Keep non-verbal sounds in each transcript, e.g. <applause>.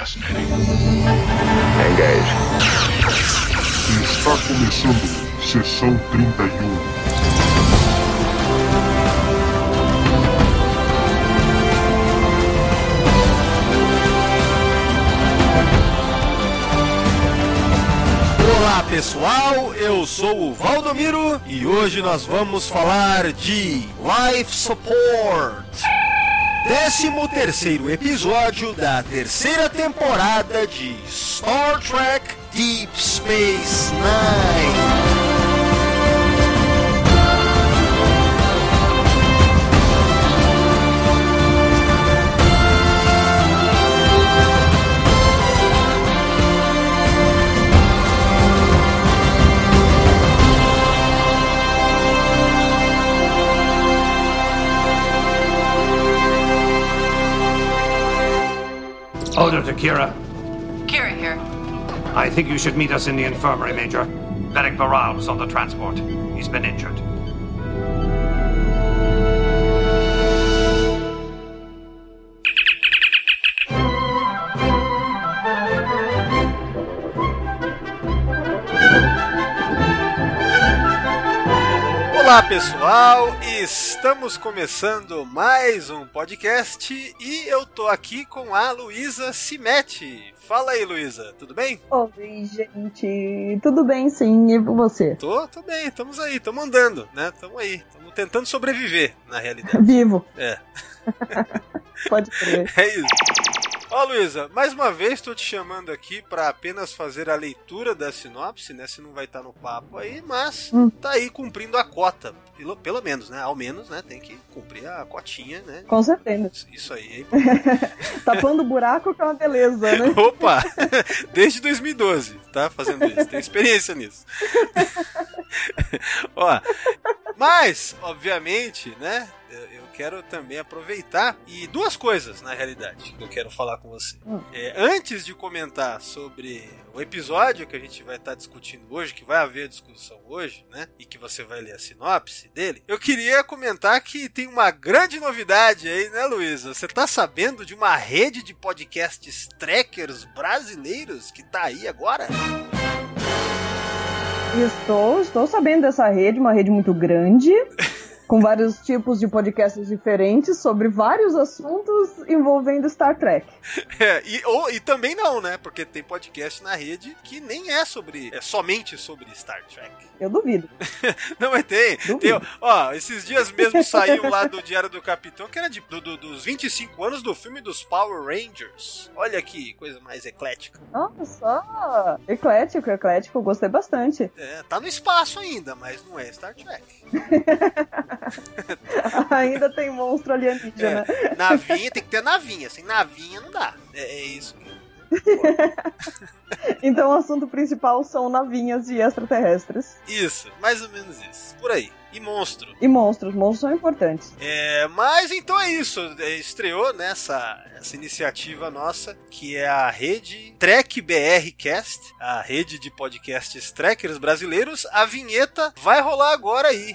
fascinating. Engage. Está começando sessão 31. Olá pessoal, eu sou o Valdomiro e hoje nós vamos falar de Life Support. 13 terceiro episódio da terceira temporada de Star Trek Deep Space Nine. Oh, Order to Kira. Kira here. I think you should meet us in the infirmary, Major. Beric Baral was on the transport. He's been injured. Olá pessoal, estamos começando mais um podcast e eu tô aqui com a Luísa Cimete. Fala aí, Luísa, tudo bem? Oi, gente. Tudo bem, sim. E você? Tô, tô bem, estamos aí, estamos andando, né? Estamos aí, estamos tentando sobreviver, na realidade. Vivo. É, <laughs> Pode crer. <laughs> é isso. Ó, Luísa, mais uma vez estou te chamando aqui para apenas fazer a leitura da sinopse, né? Se não vai estar no papo aí, mas Hum. tá aí cumprindo a cota. Pelo, pelo menos, né? Ao menos, né? Tem que cumprir a cotinha, né? Com certeza. Isso aí. <laughs> Tapando o buraco que é uma beleza, né? <laughs> Opa! <laughs> Desde 2012, tá fazendo isso. Tem experiência nisso. Ó, mas, obviamente, né? Eu quero também aproveitar e duas coisas, na realidade, que eu quero falar com você. Hum. É, antes de comentar sobre o episódio que a gente vai estar discutindo hoje, que vai haver discussão hoje, né? E que você vai ler a sinopse dele, eu queria comentar que tem uma grande novidade aí, né, Luísa? Você tá sabendo de uma rede de podcasts trackers brasileiros que tá aí agora? Estou, estou sabendo dessa rede, uma rede muito grande, <laughs> com vários tipos de podcasts diferentes sobre vários assuntos envolvendo Star Trek. <laughs> É, e, ou, e também não, né? Porque tem podcast na rede que nem é sobre. É somente sobre Star Trek. Eu duvido. <laughs> Não, mas tem. Duvido. tem ó, esses dias mesmo <laughs> saiu lá do Diário do Capitão, que era de, do- do- dos 25 anos do filme dos Power Rangers. Olha que coisa mais eclética. Nossa, eclético, eclético, gostei bastante. É, tá no espaço ainda, mas não é Star Trek. <laughs> Ainda tem monstro alienígena. É, navinha tem que ter navinha. Sem navinha não dá. É, é isso. <laughs> Então o assunto principal são navinhas e extraterrestres. Isso, mais ou menos isso. Por aí. E monstro. E monstros, monstros são importantes. É, mas então é isso. É, Estreou nessa essa iniciativa nossa, que é a rede Trek BR Cast, a rede de podcasts trackers brasileiros. A vinheta vai rolar agora aí.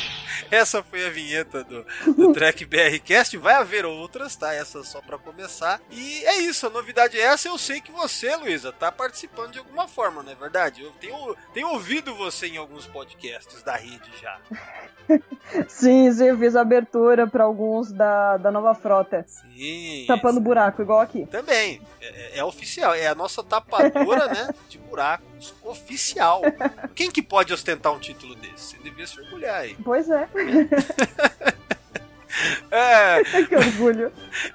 Essa foi a vinheta do, do <laughs> Trek BR Cast. Vai haver outras, tá? Essa só pra começar. E é isso, a novidade é essa. Eu sei que você, Luísa, tá participando de alguma forma, não é verdade? Eu tenho, tenho ouvido você em alguns podcasts da rede já. <laughs> Sim, sim, eu fiz a abertura para alguns da, da nova frota. Sim. Tapando buraco, igual aqui. Também. É, é oficial. É a nossa tapadora, <laughs> né? De Oficial. <laughs> Quem que pode ostentar um título desse? Você devia se orgulhar aí. Pois é, <laughs> É, <laughs> que orgulho.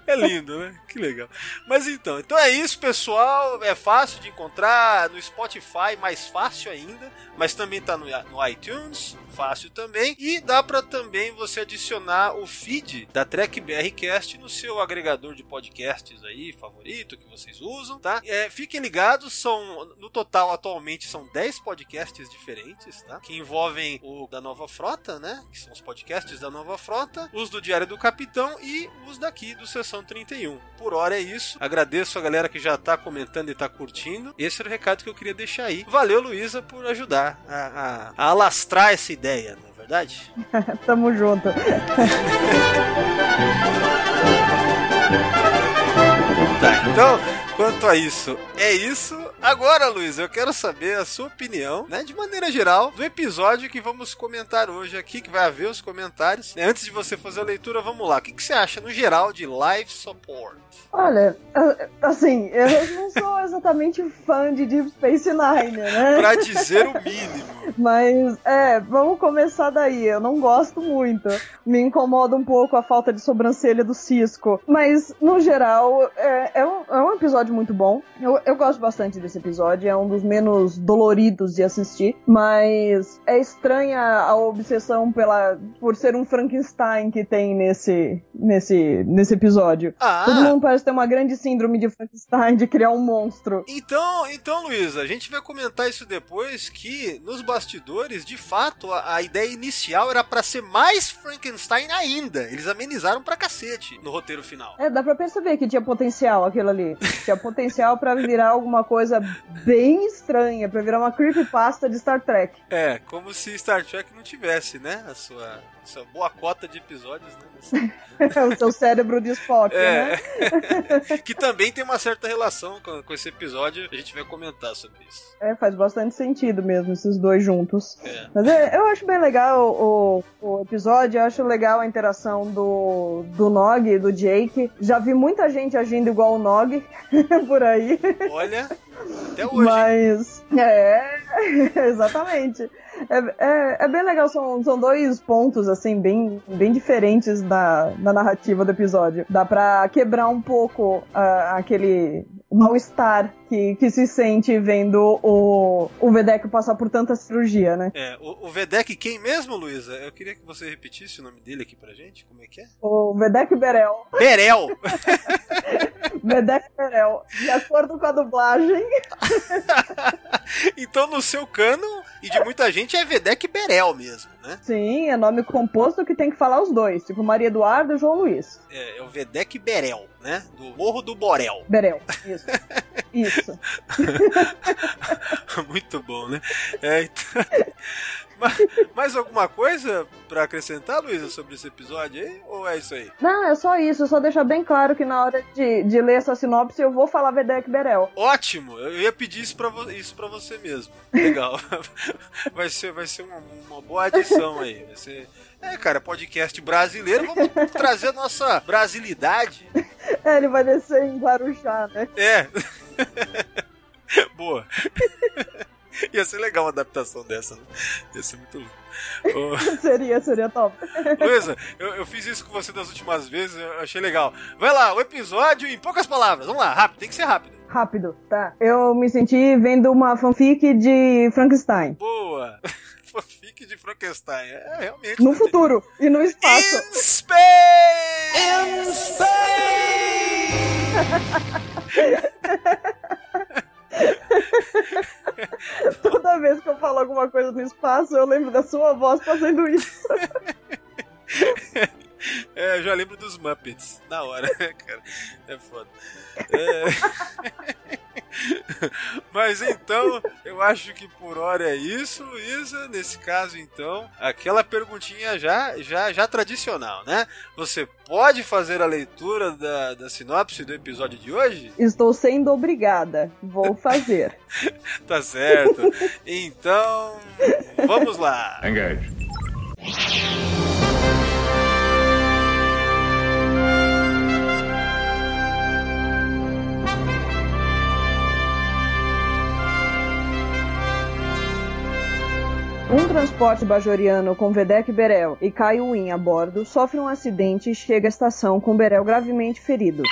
é lindo, né? Que legal. Mas então, então é isso, pessoal. É fácil de encontrar no Spotify, mais fácil ainda. Mas também tá no, no iTunes, fácil também. E dá pra também você adicionar o feed da Trek BR Cast no seu agregador de podcasts aí, favorito, que vocês usam, tá? É, fiquem ligados, são no total atualmente são 10 podcasts diferentes, tá? Que envolvem o da Nova Frota, né? Que são os podcasts da Nova Frota, os do Diário do Capitão e os daqui do Sessão 31. Por hora é isso. Agradeço a galera que já tá comentando e tá curtindo. Esse era o recado que eu queria deixar aí. Valeu, Luísa, por ajudar a, a, a alastrar essa ideia, não é verdade? <laughs> Tamo junto. Tá, então, quanto a isso, é isso. Agora, Luiz, eu quero saber a sua opinião, né, de maneira geral, do episódio que vamos comentar hoje aqui, que vai haver os comentários. Né, Antes de você fazer a leitura, vamos lá. O que, que você acha, no geral, de live support? Olha, assim, eu não sou exatamente fã de Deep Space Nine, né? <laughs> Pra dizer o mínimo. Mas, é, vamos começar daí. Eu não gosto muito. Me incomoda um pouco a falta de sobrancelha do Cisco. Mas, no geral, é, é, um, é um episódio muito bom. Eu, eu gosto bastante desse episódio. É um dos menos doloridos de assistir. Mas é estranha a obsessão pela, por ser um Frankenstein que tem nesse, nesse, nesse episódio. Ah, Todo mundo parece ter uma grande síndrome de Frankenstein de criar um monstro. Então, então, Luísa, a gente vai comentar isso depois que nos bastidores, de fato, a, a ideia inicial era pra ser mais Frankenstein ainda. Eles amenizaram pra cacete no roteiro final. É, dá pra perceber que tinha potencial aquilo ali. <laughs> Tinha potencial pra virar alguma coisa bem estranha, pra virar uma creepypasta de Star Trek. É, como se Star Trek não tivesse, né? A sua, sua boa cota de episódios, né? <laughs> o seu cérebro de Spock, né? É. <laughs> que também tem uma certa relação com, com esse episódio. A gente vai comentar sobre isso. É, faz bastante sentido mesmo, esses dois juntos. É. Mas é, eu acho bem legal o, o episódio, eu acho legal a interação do, do Nog e do Jake. Já vi muita gente agindo igual o Nog <laughs> por aí. Olha, até hoje. Mas. É, <laughs> exatamente. É, é, é bem legal, são, são dois pontos, assim, bem, bem diferentes da, da narrativa do episódio. Dá pra quebrar um pouco ah, aquele mal-estar que, que se sente vendo o, o Vedek passar por tanta cirurgia, né? É, o, o Vedek, quem mesmo, Luísa? Eu queria que você repetisse o nome dele aqui pra gente. Como é que é? O Vedek Berel. Berel! <laughs> Vedek Berel. De acordo com a dublagem, <laughs> então, no seu cano e de muita gente, é Vedek Berel mesmo, né? sim, é nome composto que tem que falar os dois. Tipo Maria Eduardo e João Luiz. É, é o Vedek Berel, né? Do Morro do Borel. Berel, isso. <laughs> Isso. <laughs> Muito bom, né? É, então... Mais, alguma coisa pra acrescentar, Luísa, sobre esse episódio aí? Ou é isso aí? Não, é só isso. Só deixar bem claro que na hora de, de ler essa sinopse eu vou falar Vedek Berel. Ótimo! Eu ia pedir isso pra, vo- você mesmo. Legal. <laughs> Vai ser, vai ser uma, uma boa adição aí. Vai ser. É, cara, podcast brasileiro, vamos trazer a nossa brasilidade. <laughs> É, ele vai descer em Guarujá, né? É. <laughs> Boa. <laughs> Ia ser legal uma adaptação dessa, né? Ia ser muito louco. Ô, <laughs> seria, seria top. <laughs> Luísa, eu, eu fiz isso com você das últimas vezes, eu achei legal. Vai lá, o episódio em poucas palavras. Vamos lá, rápido, tem que ser rápido. Rápido, tá. Eu me senti vendo uma fanfic de Frankenstein. Boa. Fanfic de Frankenstein. É, realmente. No futuro e no espaço. In space! <laughs> Toda vez que eu falo alguma coisa no espaço, eu lembro da sua voz fazendo isso. <laughs> É, eu já lembro dos Muppets. Na hora, <laughs> cara. É foda. É... <laughs> Mas então, eu acho que por hora é isso, Luísa. Nesse caso, então, aquela perguntinha já, já, já tradicional, né? Você pode fazer a leitura da, da sinopse do episódio de hoje? Estou sendo obrigada. Vou fazer. <laughs> Tá certo. Então, vamos lá. Engage. Um transporte bajoriano com Vedek Berel e Kaiuin a bordo sofre um acidente e chega à estação com Berel gravemente ferido.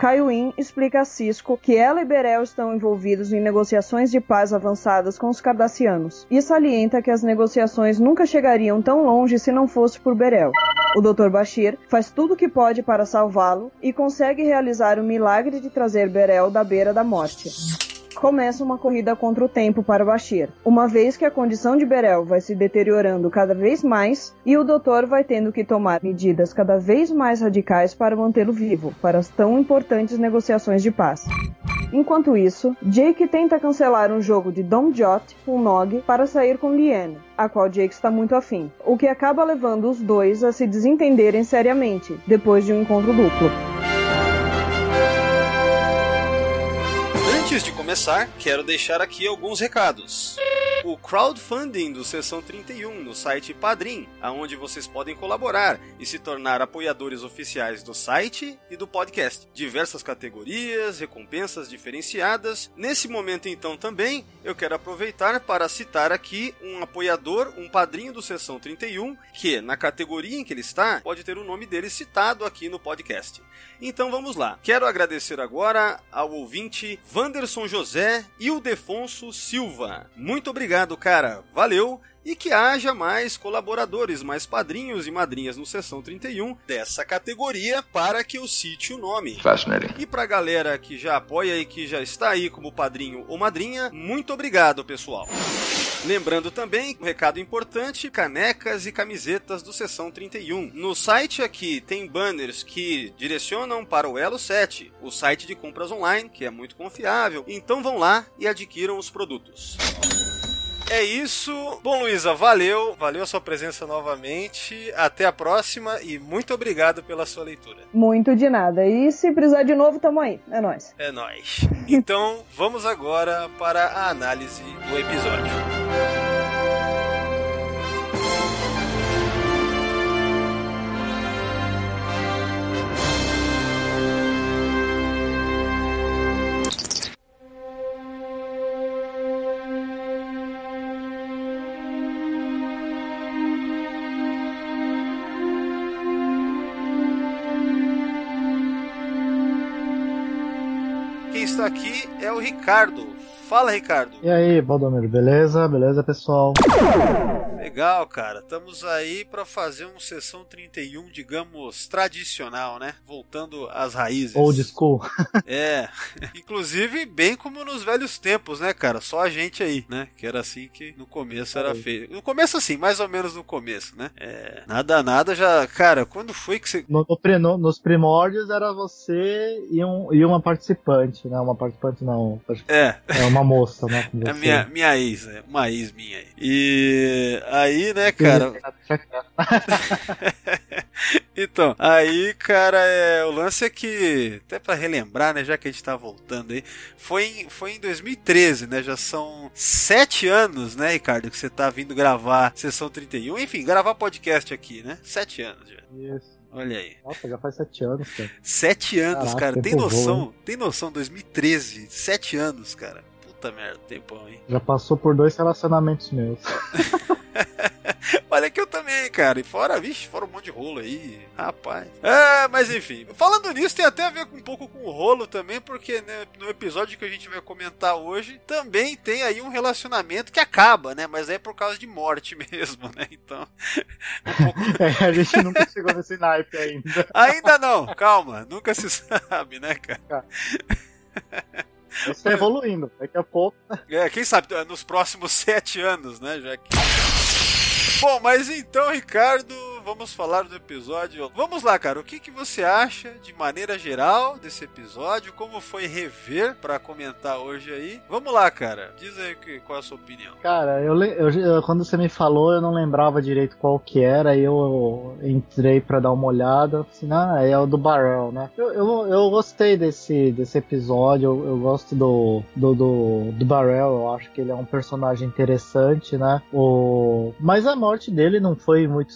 Kaiuin explica a Cisco que ela e Berel estão envolvidos em negociações de paz avançadas com os Cardassianos e salienta que as negociações nunca chegariam tão longe se não fosse por Berel. O Dr. Bashir faz tudo o que pode para salvá-lo e consegue realizar o milagre de trazer Berel da beira da morte. Começa uma corrida contra o tempo para Bashir, uma vez que a condição de Berel vai se deteriorando cada vez mais e o doutor vai tendo que tomar medidas cada vez mais radicais para mantê-lo vivo, para as tão importantes negociações de paz. Enquanto isso, Jake tenta cancelar um jogo de Dom Jot com Nog para sair com Liane, a qual Jake está muito afim, o que acaba levando os dois a se desentenderem seriamente, depois de um encontro duplo. Antes de começar, quero deixar aqui alguns recados o crowdfunding do Sessão 31 no site Padrim, aonde vocês podem colaborar e se tornar apoiadores oficiais do site e do podcast. Diversas categorias, recompensas diferenciadas. Nesse momento então também, eu quero aproveitar para citar aqui um apoiador, um padrinho do Sessão 31, que na categoria em que ele está, pode ter o nome dele citado aqui no podcast. Então vamos lá. Quero agradecer agora ao ouvinte Wanderson José e o Defonso Silva. Muito obrigado, cara. Valeu e que haja mais colaboradores, mais padrinhos e madrinhas no Sessão 31 dessa categoria para que eu cite o nome. Fascinating. E pra galera que já apoia e que já está aí como padrinho ou madrinha, muito obrigado, pessoal. Lembrando também, um recado importante, canecas e camisetas do Sessão 31. No site aqui tem banners que direcionam para o Elo 7, o site de compras online, que é muito confiável. Então vão lá e adquiram os produtos. É isso. Bom, Luísa, valeu. Valeu a sua presença novamente. Até a próxima e muito obrigado pela sua leitura. Muito de nada. E se precisar de novo, tamo aí. É nóis. É nóis. Então, vamos agora para a análise do episódio. Aqui é o Ricardo. Fala, Ricardo. E aí, Baldomiro, beleza? Beleza, pessoal? Legal, cara. Estamos aí para fazer uma sessão 31, digamos, tradicional, né? Voltando às raízes. Old school. <laughs> É. Inclusive, bem como nos velhos tempos, né, cara? Só a gente aí, né? Que era assim que no começo era feito. No começo, assim, mais ou menos no começo, né? É. Nada, nada já. Cara, quando foi que você. No, no nos primórdios era você e, um, e uma participante, né? Uma participante não. É. É uma moça, né? <laughs> É minha, minha ex, é uma ex minha aí. E aí, né, cara. <laughs> Então, aí, cara, é, o lance é que, até pra relembrar, né, já que a gente tá voltando aí, foi em, foi em 2013, né, já são sete anos, né, Ricardo, que você tá vindo gravar Sessão 31, enfim, gravar podcast aqui, né, sete anos já. Isso. Olha aí. Nossa, já faz sete anos, cara. Sete anos, Caraca, cara, tem tempo voa, noção, tem noção, 2013, sete anos, cara. Puta merda, tempão, hein. Já passou por dois relacionamentos meus. <laughs> <laughs> Olha que eu também, cara. E fora, vixe, fora um monte de rolo aí. Rapaz. É, mas enfim. Falando nisso, tem até a ver com, um pouco com o rolo também, porque né, no episódio que a gente vai comentar hoje, também tem aí um relacionamento que acaba, né? Mas é por causa de morte <laughs> mesmo, né? Então. Um pouco... É, a gente nunca chegou nesse naipe ainda. Ainda não, calma. Nunca se sabe, né, cara? Isso tá evoluindo. Daqui a pouco. É, quem sabe nos próximos sete anos, né? Já que. Bom, mas então, Ricardo, vamos falar do episódio. Vamos lá, cara. O que, que você acha, de maneira geral, desse episódio? Como foi rever pra comentar hoje aí? Vamos lá, cara. Diz aí que, qual é a sua opinião. Cara, eu, eu- eu- quando você me falou, eu não lembrava direito qual que era, aí eu entrei pra dar uma olhada, assim, ah, é o do Barrel, né? Eu, eu, eu gostei desse, desse episódio, eu, eu gosto do, do, do, do Barrel, eu acho que ele é um personagem interessante, né? O... Mas a morte dele não foi muito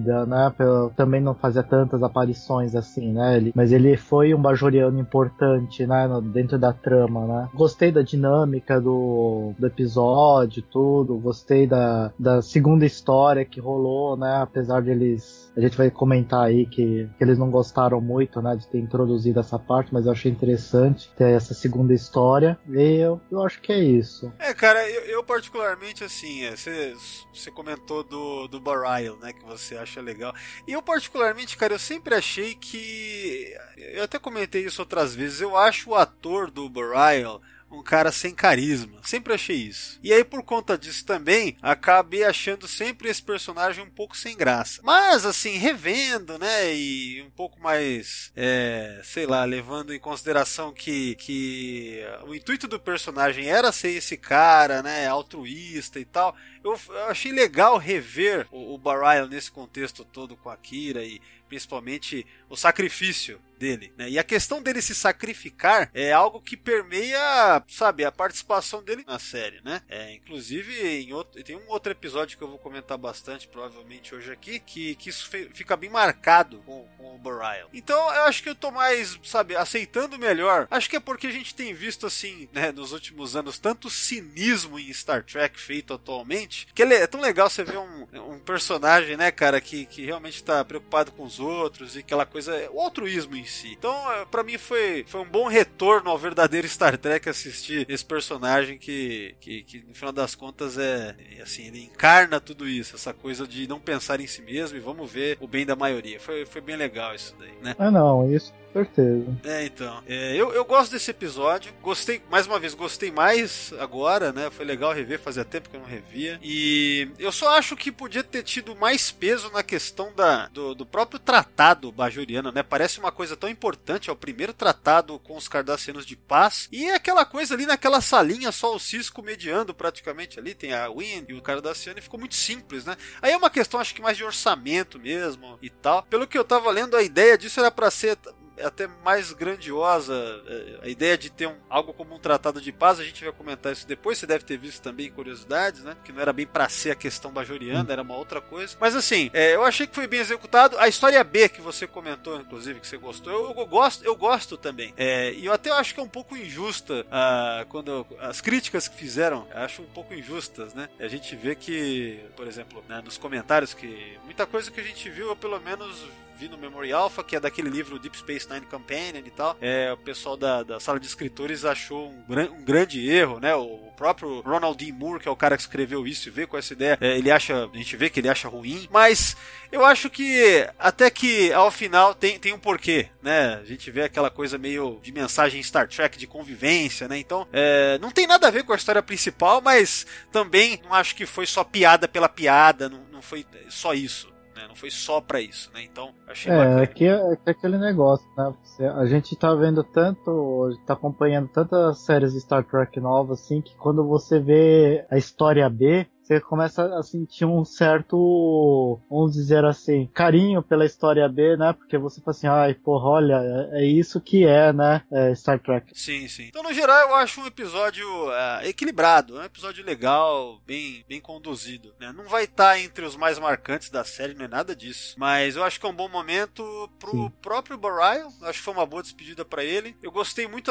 sentida, né? Pelo- Também não fazia tantas aparições assim, né? Ele... Mas ele foi um bajoriano importante, né? no- Dentro da trama, né? Gostei da dinâmica do, do episódio, tudo. Gostei da, da segunda história que rolou, né? Apesar de eles. A gente vai comentar aí que, que eles não gostaram muito, né? De ter introduzido essa parte, mas eu achei interessante ter essa segunda história. E eu, eu acho que é isso. É, cara, eu, eu particularmente, assim, é, você, você comentou do, do Barial, né, que você acha legal. E eu particularmente, cara, eu sempre achei que... Eu até comentei isso outras vezes, eu acho o ator do Barial um cara sem carisma. Sempre achei isso. E aí, por conta disso também, acabei achando sempre esse personagem um pouco sem graça. Mas, assim, revendo, né? E um pouco mais, é, sei lá, levando em consideração que, que o intuito do personagem era ser esse cara, né? Altruísta e tal. Eu, eu achei legal rever o, o Barial nesse contexto todo com a Kira e principalmente o sacrifício dele, né? E a questão dele se sacrificar é algo que permeia, sabe, a participação dele na série, né? É, inclusive em outro, tem um outro episódio que eu vou comentar bastante, provavelmente hoje aqui, que, que isso fica bem marcado com, com o Burial. Então eu acho que eu tô mais, sabe, aceitando melhor. Acho que é porque a gente tem visto assim, né, nos últimos anos tanto cinismo em Star Trek feito atualmente, que é tão legal você ver um, um personagem, né, cara, que, que realmente tá preocupado com os outros e aquela coisa, o altruísmo em si. Então, é, para mim foi, foi um bom retorno ao verdadeiro Star Trek assistir esse personagem que, que, que, no final das contas é, é assim, ele encarna tudo isso, essa coisa de não pensar em si mesmo e vamos ver o bem da maioria. Foi, foi bem legal isso daí, né? Ah, não, isso certeza. É, então. É, eu, eu gosto desse episódio. Gostei, mais uma vez, gostei mais agora, né? Foi legal rever, fazia tempo que eu não revia. E eu só acho que podia ter tido mais peso na questão da, do, do próprio tratado bajoriano, né? Parece uma coisa tão importante. É o primeiro tratado com os cardassianos de paz. E é aquela coisa ali naquela salinha, só o Cisco mediando praticamente ali. Tem a Win e o cardassiano e ficou muito simples, né? Aí é uma questão, acho que mais de orçamento mesmo e tal. Pelo que eu tava lendo, a ideia disso era para ser até mais grandiosa. É, a ideia de ter um, algo como um tratado de paz, a gente vai comentar isso depois. Você deve ter visto também curiosidades, né? Que não era bem para ser a questão bajoriana, era uma outra coisa. Mas assim, é, eu achei que foi bem executado. A história B que você comentou, inclusive, que você gostou, eu, eu gosto, eu gosto também. É, e eu até acho que é um pouco injusta uh, quando as críticas que fizeram, acho um pouco injustas, né? A gente vê que, por exemplo, né, nos comentários que muita coisa que a gente viu, eu pelo menos vi no Memory Alpha, que é daquele livro Deep Space Nine Companion e tal. É, o pessoal da, da sala de escritores achou um, um grande erro, né? O próprio Ronald D. Moore, que é o cara que escreveu isso e vê com essa ideia, é, ele acha, a gente vê que ele acha ruim, mas eu acho que até que ao final tem, tem um porquê, né? A gente vê aquela coisa meio de mensagem Star Trek de convivência, né? Então, é, não tem nada a ver com a história principal, mas também não acho que foi só piada pela piada, não, não foi só isso né? Não foi só para isso, né? Então, achei é, bacana. Aqui é, é aquele negócio, né? A gente tá vendo tanto, tá acompanhando tantas séries de Star Trek novas, assim, que quando você vê a história B, você começa a sentir um certo, vamos dizer assim, carinho pela história B, né? Porque você fala assim, ai, porra, olha, é, é isso que é, né? É Star Trek. Sim, sim. Então, no geral, eu acho um episódio uh, equilibrado, é um episódio legal, bem, bem conduzido. Né? Não vai estar tá entre os mais marcantes da série, não é nada disso. Mas eu acho que é um bom momento pro sim. próprio Barial. Acho que foi uma boa despedida para ele. Eu gostei muito,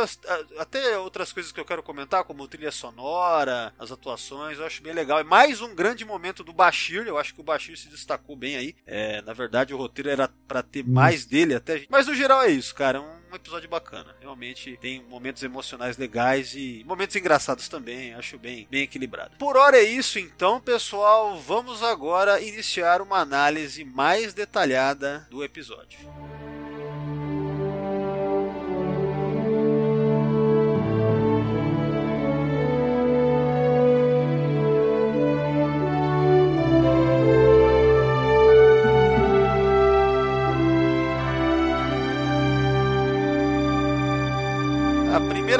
até outras coisas que eu quero comentar, como trilha sonora, as atuações, eu acho bem legal. E mais mais um grande momento do Bashir. Eu acho que o Bashir se destacou bem aí. É, na verdade, o roteiro era para ter mais dele até. Mas no geral é isso, cara. É um episódio bacana. Realmente tem momentos emocionais legais e momentos engraçados também. Acho bem, bem equilibrado. Por hora é isso, então, pessoal. Vamos agora iniciar uma análise mais detalhada do episódio.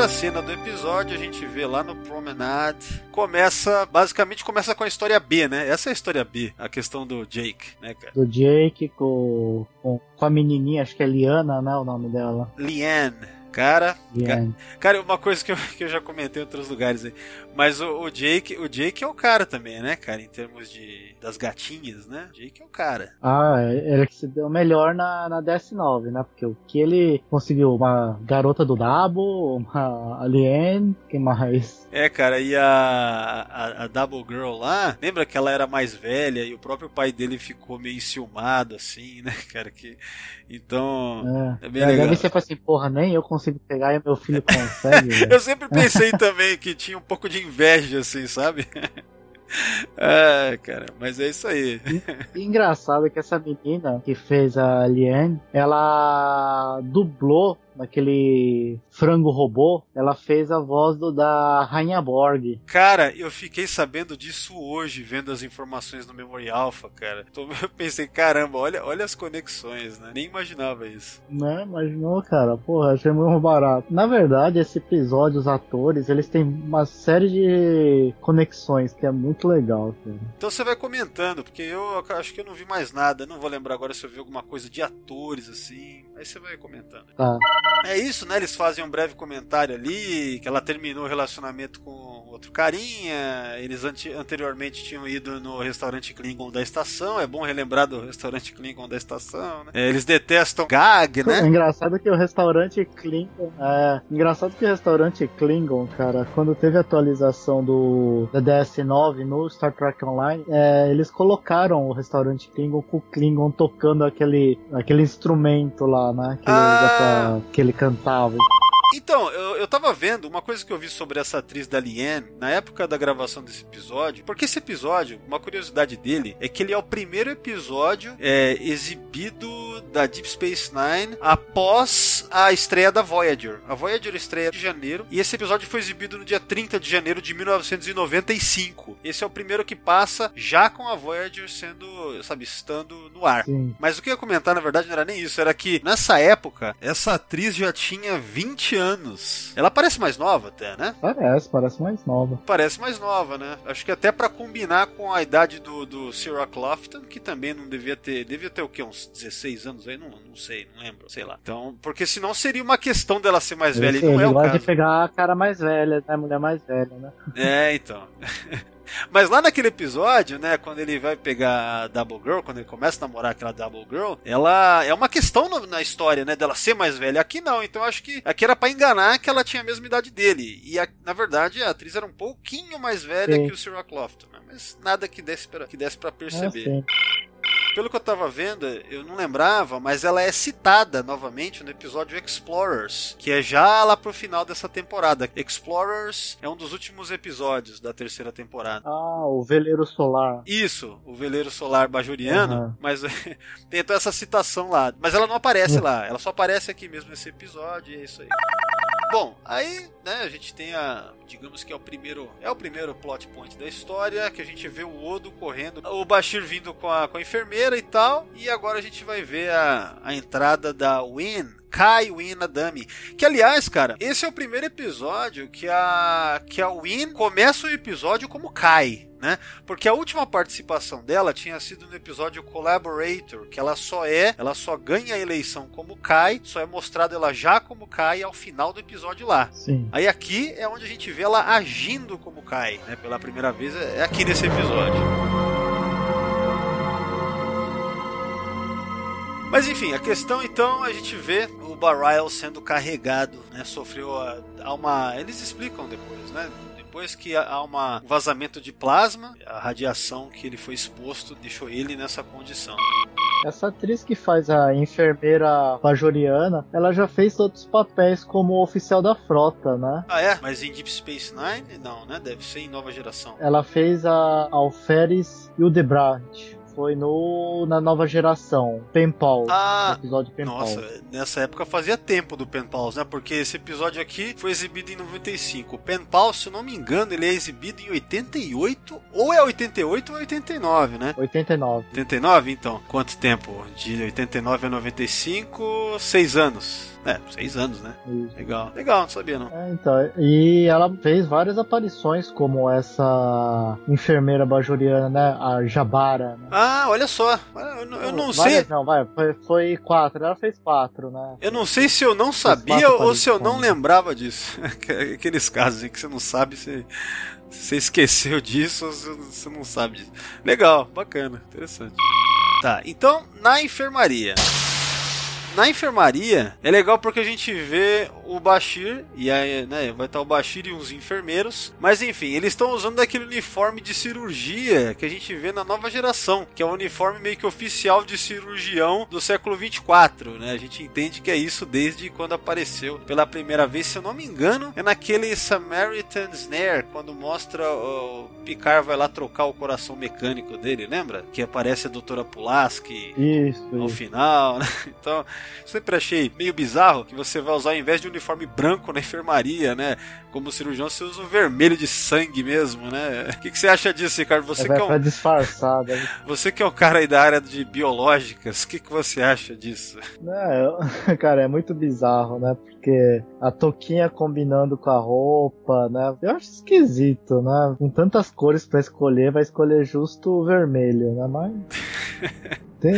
Cena do episódio, a gente vê lá no Promenade, começa, basicamente começa com a história B, né? Essa é a história B, a questão do Jake, né, cara? Do Jake com, com, com a menininha, acho que é Liana, né, o nome dela. Liane. Cara, cara, cara, uma coisa que eu, que eu já comentei em outros lugares aí. Mas o, o, Jake, o Jake é o cara também, né, cara? Em termos de das gatinhas, né? Jake é o cara. Ah, ele que se deu melhor na, na DS9, né? Porque o que ele conseguiu? Uma garota do Dabo, uma Alien, que mais? É, cara, e a, a, a, Double Girl lá, lembra que ela era mais velha e o próprio pai dele ficou meio enciumado, assim, né, <laughs> cara? Que, então, é, é bem é, legal. Deve ser assim, porra, nem eu consigo pegar e meu filho <laughs> consegue. eu sempre pensei também que tinha um pouco de inveja, assim, sabe? <laughs> É, cara, mas é isso aí. E, engraçado que essa menina que fez a Liane, ela dublou naquele frango robô, ela fez a voz do, da Rainha Borg. Cara, eu fiquei sabendo disso hoje, vendo as informações no Memory Alpha, cara. <laughs> Eu pensei, caramba, olha, olha as conexões, né? Nem imaginava isso. Né? Imaginou, cara? Porra, achei muito barato. Na verdade, esse episódio, os atores, eles têm uma série de conexões que é muito legal, cara. Então você vai comentando, porque eu acho que eu não vi mais nada. Não vou lembrar agora se eu vi alguma coisa de atores, assim. Aí você vai comentando. Tá. É isso, né? Eles fazem um breve comentário ali, que ela terminou o relacionamento com outro carinha. Eles ante anteriormente tinham ido no restaurante Klingon da estação. É bom relembrar do restaurante Klingon da estação, né? É, eles detestam gag, É né? engraçado que o restaurante Klingon. É, engraçado que o restaurante Klingon, cara, quando teve a atualização do da DS9 no Star Trek Online, é, eles colocaram o restaurante Klingon com o Klingon tocando aquele, aquele instrumento lá, né? Que ele, Ah. pra- que ele cantava. Então, eu, eu tava vendo uma coisa que eu vi sobre essa atriz da Liane na época da gravação desse episódio, porque esse episódio, uma curiosidade dele, é que ele é o primeiro episódio é, exibido da Deep Space Nine após a estreia da Voyager. A Voyager estreia em janeiro e esse episódio foi exibido no dia 30 de janeiro de 1995. Esse é o primeiro que passa já com a Voyager sendo, sabe, estando no ar. Sim. Mas o que eu ia comentar, na verdade, não era nem isso. Era que, nessa época, essa atriz já tinha 20 anos. Ela parece mais nova até, né? Parece, parece mais nova. Parece mais nova, né? Acho que até pra combinar com a idade do, do Cyril Clofton, que também não devia ter... Devia ter o quê? Uns 16 anos aí? Não, não sei, não lembro. Sei lá. Então, porque senão seria uma questão dela ser mais velha. E não é ele o gosta caso. de pegar a cara mais velha, né? Mulher mais velha, né? É, então. <laughs> Mas lá naquele episódio, né, quando ele vai pegar a Double Girl, quando ele começa a namorar aquela Double Girl, ela é uma questão no- na história, né, dela ser mais velha. Aqui não, então acho que aqui era pra enganar que ela tinha a mesma idade dele. E a- na verdade a atriz era um pouquinho mais velha Sim. que o Cyril Clofton, né? Mas nada que desse pra, que desse pra É perceber. assim. Pelo que eu tava vendo, eu não lembrava, mas ela é citada novamente no episódio Explorers, que é já lá pro final dessa temporada. Explorers é um dos últimos episódios da terceira temporada. Ah, o veleiro solar. Isso, o veleiro solar bajoriano, Aham. mas <laughs> tem então essa citação lá. Mas ela não aparece lá, ela só aparece aqui mesmo nesse episódio, e é isso aí. Bom, aí, né, a gente tem a, digamos que é o primeiro, é o primeiro plot point da história, que a gente vê o Odo correndo, o Bashir vindo com a, com a enfermeira e tal, e agora a gente vai ver a, a entrada da Win, Kai Win Adami. Que aliás, cara, esse é o primeiro episódio que a que a Win começa o episódio como Kai, né? Porque a última participação dela tinha sido no episódio Collaborator, que ela só é, ela só ganha a eleição como Kai, só é mostrado ela já como Kai ao final do episódio lá. Sim. Aí aqui é onde a gente vê ela agindo como Kai, né? Pela primeira vez é aqui nesse episódio. Mas enfim, a questão então a gente vê o Barial sendo carregado, né? Sofreu a, há uma, eles explicam depois, né? Depois que há uma- um vazamento de plasma, a radiação que ele foi exposto deixou ele nessa condição. Essa atriz que faz a enfermeira bajoriana, ela já fez outros papéis como oficial da frota, né? Ah é? Mas em Deep Space Nine não, né? Deve ser em Nova Geração. Ela fez a Alferes Hildebrandt. Foi no, na nova geração, Pen Pal. Ah, episódio Pen Nossa, nessa época fazia tempo do Pen Pals, né? Porque esse episódio aqui foi exibido em 95. O Pen Pal, se eu não me engano, ele é exibido em 88, ou é 88 ou 89, né? 89. 89, então. Quanto tempo? De 89 a 95, seis anos. É, seis anos, né? Isso. Legal. Legal, não sabia não. É, então, e ela fez várias aparições como essa enfermeira bajoriana, né? A Jabara. Né? Ah, olha só. Eu não, eu não sei. Várias, Não, vai, foi, foi quatro. Ela fez quatro, né? Eu não sei se eu não sabia ou se eu não lembrava disso. <laughs> Aqueles casos em que você não sabe se você esqueceu <laughs> disso ou você não sabe disso. Legal, bacana, interessante. Tá, então na enfermaria. Na enfermaria é legal porque a gente vê o Bashir, e aí, né, vai estar o Bashir e uns enfermeiros. Mas enfim, eles estão usando aquele uniforme de cirurgia que a gente vê na nova geração, que é o uniforme meio que oficial de cirurgião do século 24, né? A gente entende que é isso desde quando apareceu pela primeira vez, se eu não me engano, é naquele Samaritan Snare, quando mostra o Picard vai lá trocar o coração mecânico dele, lembra? Que aparece a doutora Pulaski Isso, ao isso. final, né? <laughs> Então, sempre achei meio bizarro que você vai usar, ao invés de uniforme branco na enfermaria, né? Como cirurgião, você usa o vermelho de sangue mesmo, né? O que, que você acha disso, Ricardo? Você É, que é um, pra disfarçar. Você que é um cara aí da área de biológicas, o que, que você acha disso? Não, <laughs> cara, é muito bizarro, né? Porque a touquinha combinando com a roupa, né? Eu acho esquisito, né? Com tantas cores pra escolher, vai escolher justo o vermelho, né? Mas. <laughs> Tem,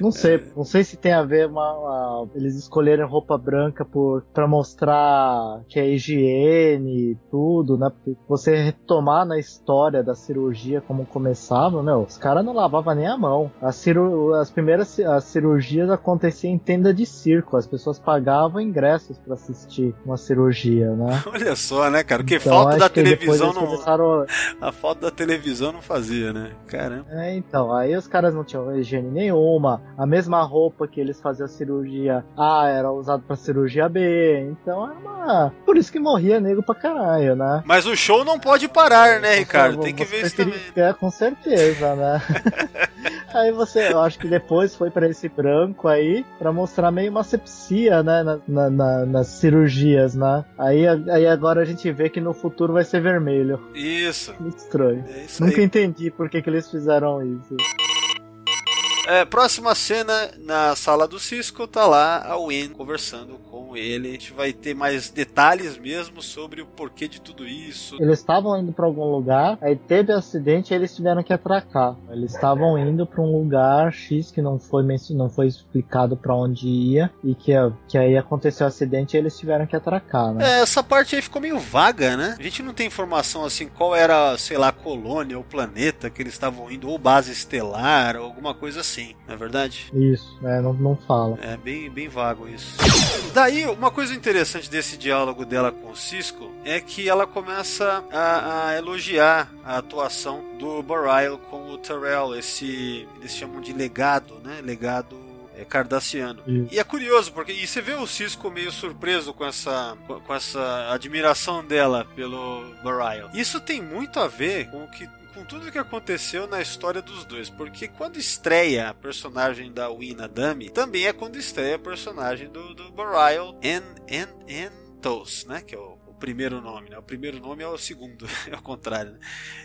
não sei, não sei se tem a ver uma, uma- eles escolherem roupa branca por para mostrar que é higiene e tudo, né? Porque você retomar na história da cirurgia como começava, meu, os caras não lavavam nem a mão. A ciru, as primeiras as cirurgias aconteciam em tenda de circo, as pessoas pagavam ingressos para assistir uma cirurgia, né? <laughs> Olha só, né, cara? Que Então, falta da que televisão não. começaram <laughs> A falta da televisão não fazia, né? Caramba. É, então, aí os caras não tinham higiene nenhuma, a mesma roupa que eles faziam a cirurgia A era usada pra cirurgia B, então era uma. Por isso que morria nego pra caralho, né? Mas o show não pode parar, né, Ricardo? Tem que ver isso também. É, com certeza, né? <laughs> aí você, eu acho que depois foi pra esse branco aí, pra mostrar meio uma sepsia, né, na- na- na- nas cirurgias, né? Aí, aí agora a gente vê que no futuro vai ser vermelho. Isso. Muito estranho. É isso Nunca aí. entendi por que, que eles fizeram isso. É, próxima cena na sala do Cisco, tá lá a Win conversando com ele. A gente vai ter mais detalhes mesmo sobre o porquê de tudo isso. Eles estavam indo pra algum lugar, aí teve acidente e eles tiveram que atracar. Eles estavam indo pra um lugar X que não foi não foi explicado pra onde ia e que, que aí aconteceu o acidente e eles tiveram que atracar, né? É, essa parte aí ficou meio vaga, né? A gente não tem informação assim qual era, sei lá, a colônia ou planeta que eles estavam indo, ou base estelar, ou alguma coisa assim, não é verdade? Isso, né? Não, não fala. É bem, bem vago isso. Daí, uma coisa interessante desse diálogo dela com o Cisco é que ela começa a, a elogiar a atuação do Barile com o Terrell, esse eles chamam de legado, né? Legado é, cardassiano. Isso. E é curioso, porque e você vê o Cisco meio surpreso com essa, com com essa admiração dela pelo Barile. Isso tem muito a ver com o que com tudo que aconteceu na história dos dois, porque quando estreia a personagem da Wina Dami, também é quando estreia a personagem do, do Barile en, en, Entos, né, que é o, o primeiro nome, né? O primeiro nome é o segundo, <laughs> é o contrário, né?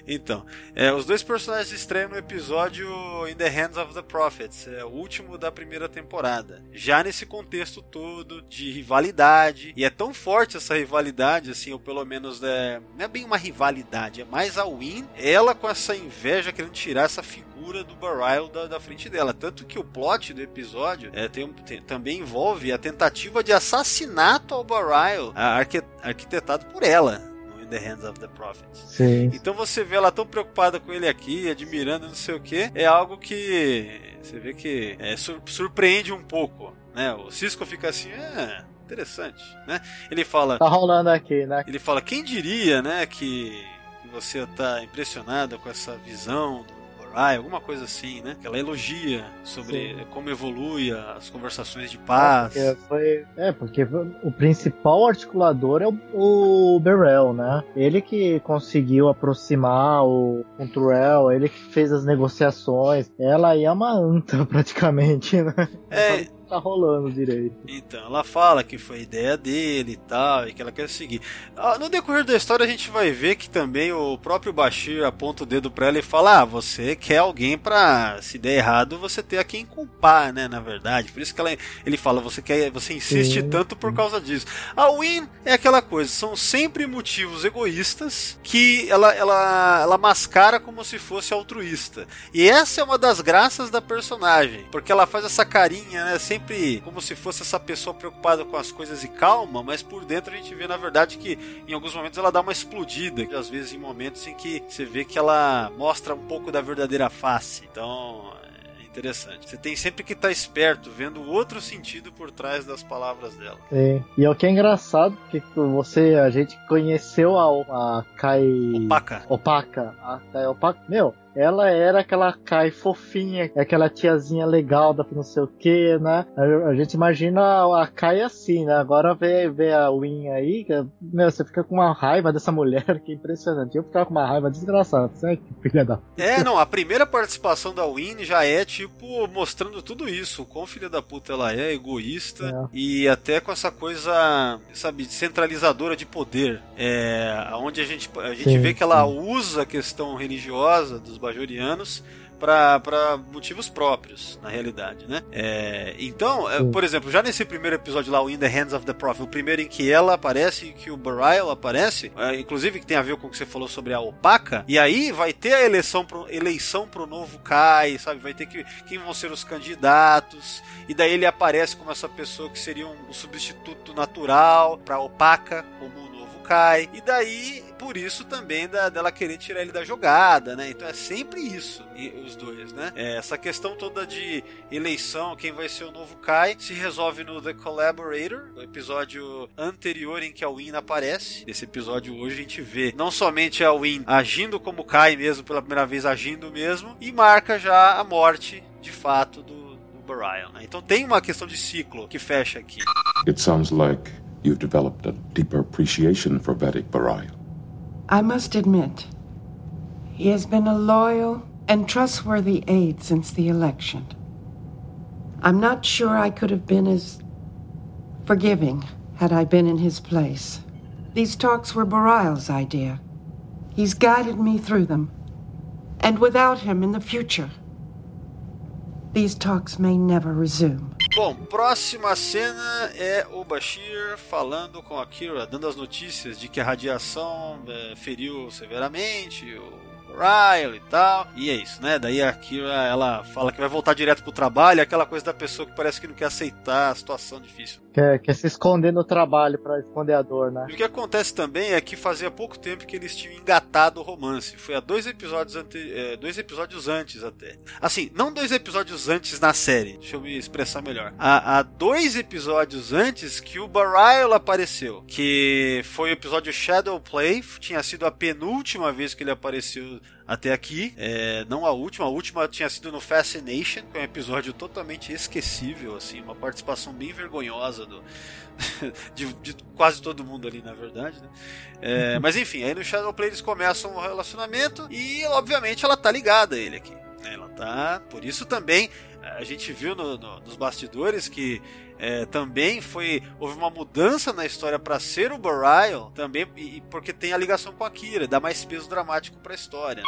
Então, é, os dois personagens estreiam no episódio In the Hands of the Prophets, é o último da primeira temporada. Já nesse contexto todo de rivalidade, e é tão forte essa rivalidade, assim, ou pelo menos é, não é bem uma rivalidade, é mais a Win, ela com essa inveja querendo tirar essa figura do Barile da, da frente dela. Tanto que o plot do episódio é, tem, tem- também envolve a tentativa de assassinato ao Barile, a- arque- arquitetado por ela. the Hands of the Prophets. Sim. Então você vê ela tão preocupada com ele aqui, admirando não sei o que, é algo que você vê que é, sur- surpreende um pouco, né? O Cisco fica assim, é interessante, né? Ele fala, Tá rolando aqui, né? ele fala, quem diria, né, que, que você tá impressionada com essa visão do Borai, alguma coisa assim, né? Que ela elogia sobre como evolui as conversações de paz. É, porque foi- é, porque o principal articulador é o, o Berel, né? Ele que conseguiu aproximar o Contrell, ele que fez as negociações. Ela aí é uma anta, <laughs> praticamente, né? É, tá rolando direito. Então, ela fala que foi ideia dele e tal, e que ela quer seguir. Ah, No decorrer da história, a gente vai ver que também o próprio Bashir aponta o dedo pra ela e fala: Ah, você quer alguém pra, se der errado, você ter a quem culpar, né? Na verdade. Por isso que ela, ele fala: Você quer, você insiste Sim. tanto por causa disso. A Win é aquela coisa, são sempre motivos egoístas que ela, ela, ela mascara como se fosse altruísta. E essa é uma das graças da personagem, porque ela faz essa carinha, né? Sempre como se fosse essa pessoa preocupada com as coisas e calma, mas por dentro a gente vê na verdade que em alguns momentos ela dá uma explodida, às vezes em momentos em que você vê que ela mostra um pouco da verdadeira face. Então. é interessante. Você tem sempre que estar tá esperto, vendo outro sentido por trás das palavras dela. Sim. E é o que é engraçado, porque você, a gente conheceu a, a Kai... Opaca. Opaca. A Kai Opaca. Meu, ela era aquela Kai fofinha, aquela tiazinha legal da não sei o que, né? A, a, gente imagina a Kai assim, né? Agora vê, vê a Win aí, que, meu, você fica com uma raiva dessa mulher, <laughs> que impressionante. Eu ficava com uma raiva desgraçada, sabe? Que filha da. É, não, a primeira participação da Win já é, tipo, mostrando tudo isso. Com filha da puta ela é, egoísta é. e até com essa coisa, sabe, centralizadora de poder. É, onde a gente, a gente sim, vê que ela sim. usa a questão religiosa dos bajorianos para motivos próprios, na realidade, né? É, então, é, por exemplo, já nesse primeiro episódio lá, o In the Hands of the Prophet, o primeiro em que ela aparece e que o Burial aparece, é, inclusive que tem a ver com o que você falou sobre a Opaca, e aí vai ter a eleição pro, eleição pro novo Kai, sabe? Vai ter que quem vão ser os candidatos, e daí ele aparece como essa pessoa que seria um, um substituto natural para Opaca, como o novo Kai, e daí por isso também da, dela querer tirar ele da jogada, né? Então é sempre isso, os dois, né? É, essa questão toda de eleição, quem vai ser o novo Kai, se resolve no The Collaborator, episódio anterior em que a Win aparece. Nesse episódio hoje a gente vê não somente a Win agindo como Kai mesmo, pela primeira vez agindo mesmo, e marca já a morte, de fato, do, do Barial, né? Então tem uma questão de ciclo que fecha aqui. It sounds like you've developed a deeper appreciation for Vedic Barial. I must admit, he has been a loyal and trustworthy aide since the election. I'm not sure I could have been as forgiving had I been in his place. These talks were Barial's idea. He's guided me through them. And without him in the future, these talks may never resume. Bom, próxima cena é o Bashir falando com a Kira, dando as notícias de que a radiação é, feriu severamente o Ryle e tal. E é isso, né? Daí a Kira, ela fala que vai voltar direto pro trabalho, aquela coisa da pessoa que parece que não quer aceitar a situação difícil. Quer, quer se esconder no trabalho para esconder a dor, né? E o que acontece também é que fazia pouco tempo que eles tinham engatado o romance. Foi há dois episódios, ante... É, dois episódios antes até. Assim, não dois episódios antes na série. Deixa eu me expressar melhor. Há, há dois episódios antes que o Barial apareceu. Que foi o episódio Shadow Play. Tinha sido a penúltima vez que ele apareceu até aqui. É, não a última, a última tinha sido no Fascination, que é um episódio totalmente esquecível, assim, uma participação bem vergonhosa do, <laughs> de, de, quase todo mundo ali, na verdade, né? É, mas enfim, aí no Shadowplay eles começam um relacionamento e, obviamente, ela tá ligada a ele aqui. Né? Ela tá. Por isso também a gente viu no, no, nos bastidores que é, também foi houve uma mudança na história para ser o Burial também e, porque tem a ligação com a Kira, dá mais peso dramático para a história.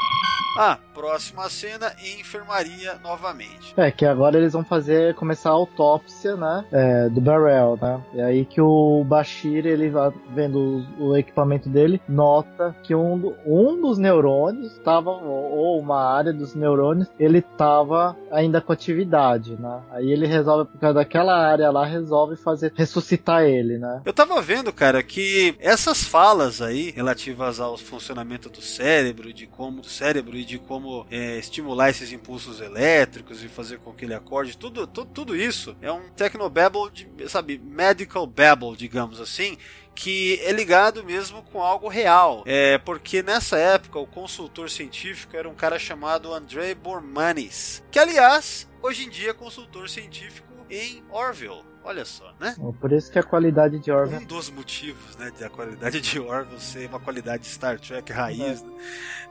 Ah, próxima cena enfermaria novamente. É que agora eles vão fazer começar a autópsia, né, é, do Barrel, né? E aí que o Bashir ele vai vendo o equipamento dele nota que um, um dos neurônios estava ou uma área dos neurônios ele estava ainda com atividade, né? Aí ele resolve por causa daquela área lá resolve fazer ressuscitar ele, né? Eu tava vendo, cara, que essas falas aí relativas ao funcionamento do cérebro, de como o cérebro e de como é, estimular esses impulsos elétricos e fazer com que ele acorde, tudo, tudo, tudo isso é um technobabble, de, sabe, medical babble, digamos assim, que é ligado mesmo com algo real. É porque nessa época o consultor científico era um cara chamado Andrei Bormanis, que aliás hoje em dia é consultor científico em Orville. Olha só, né? Por isso que a qualidade de Orville. Um dos motivos, né, da qualidade de Orville ser uma qualidade Star Trek raiz. É. Né?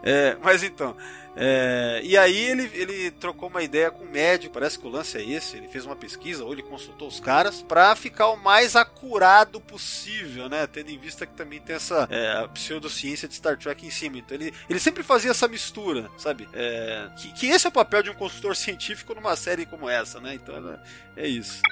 É, mas então, é, e aí ele, ele trocou uma ideia com o médico, parece que o lance é esse, ele fez uma pesquisa, ou ele consultou os caras, para ficar o mais acurado possível, né? Tendo em vista que também tem essa é, pseudociência de Star Trek em cima. Então ele, ele sempre fazia essa mistura, sabe? É, que, que esse é o papel de um consultor <laughs> científico numa série como essa, né? Então é, é isso.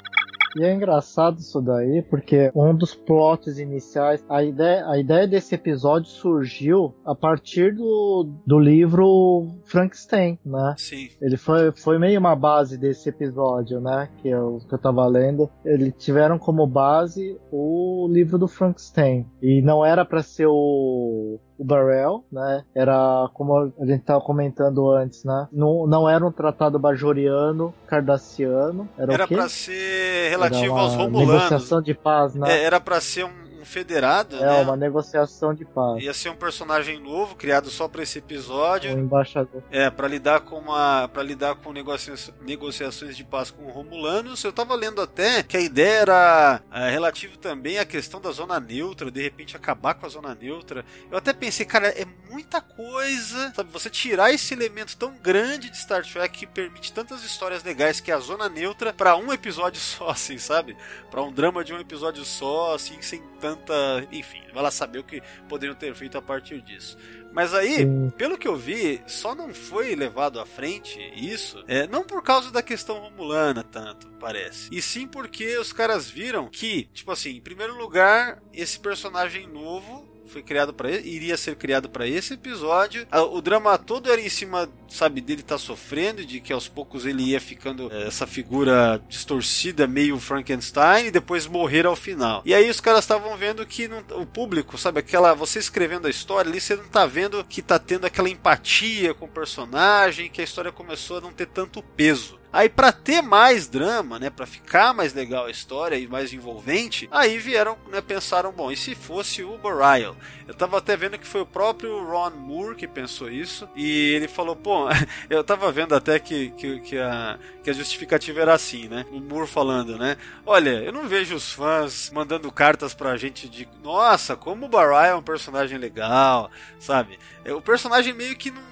E é engraçado isso daí, porque um dos plots iniciais, a ideia, a ideia desse episódio surgiu a partir do, do livro Frankenstein, né? Sim. Ele foi, foi meio uma base desse episódio, né? Que eu, que eu tava lendo. Eles tiveram como base o livro do Frankenstein. E não era para ser o o Barrel, né? Era como a gente estava comentando antes, né? Não, não era um tratado bajoriano, cardassiano. Era, Era pra ser relativo aos romulanos. negociação de paz, né? É, era pra ser um, um federado, É, né? uma negociação de paz. Ia ser um personagem novo, criado só pra esse episódio. O embaixador. É, para lidar com uma para lidar com negociações, negociações de paz com romulanos. Eu tava lendo até que a ideia era é, relativo também à questão da zona neutra, de repente acabar com a zona neutra. Eu até pensei, cara, é muita coisa, sabe, você tirar esse elemento tão grande de Star Trek que permite tantas histórias legais que é a zona neutra pra um episódio só, assim, sabe? Pra um drama de um episódio só, assim, sem tanta, enfim, vai lá saber o que poderiam ter feito a partir disso. Mas aí, pelo que eu vi, só não foi levado à frente isso, é, não por causa da questão romulana, tanto, parece. E sim porque os caras viram que, tipo assim, em primeiro lugar, esse personagem novo foi criado para iria ser criado para esse episódio. Ah, O drama todo era em cima, sabe, dele estar sofrendo, de que aos poucos ele ia ficando eh, essa figura distorcida, meio Frankenstein, e depois morrer ao final. E aí os caras estavam vendo que não- o público, sabe, aquela você escrevendo a história ali, você não tá vendo que tá tendo aquela empatia com o personagem, que a história começou a não ter tanto peso. Aí pra ter mais drama, né, para ficar mais legal a história e mais envolvente, aí vieram, né, pensaram, bom, e se fosse o Burial? Eu tava até vendo que foi o próprio Ron Moore que pensou isso, e ele falou, pô, <laughs> eu tava vendo até que, que, que a, que a justificativa era assim, né? O Moore falando, né? Olha, eu não vejo os fãs mandando cartas pra gente de, nossa, como o Burial é um personagem legal, sabe? É, O personagem meio que não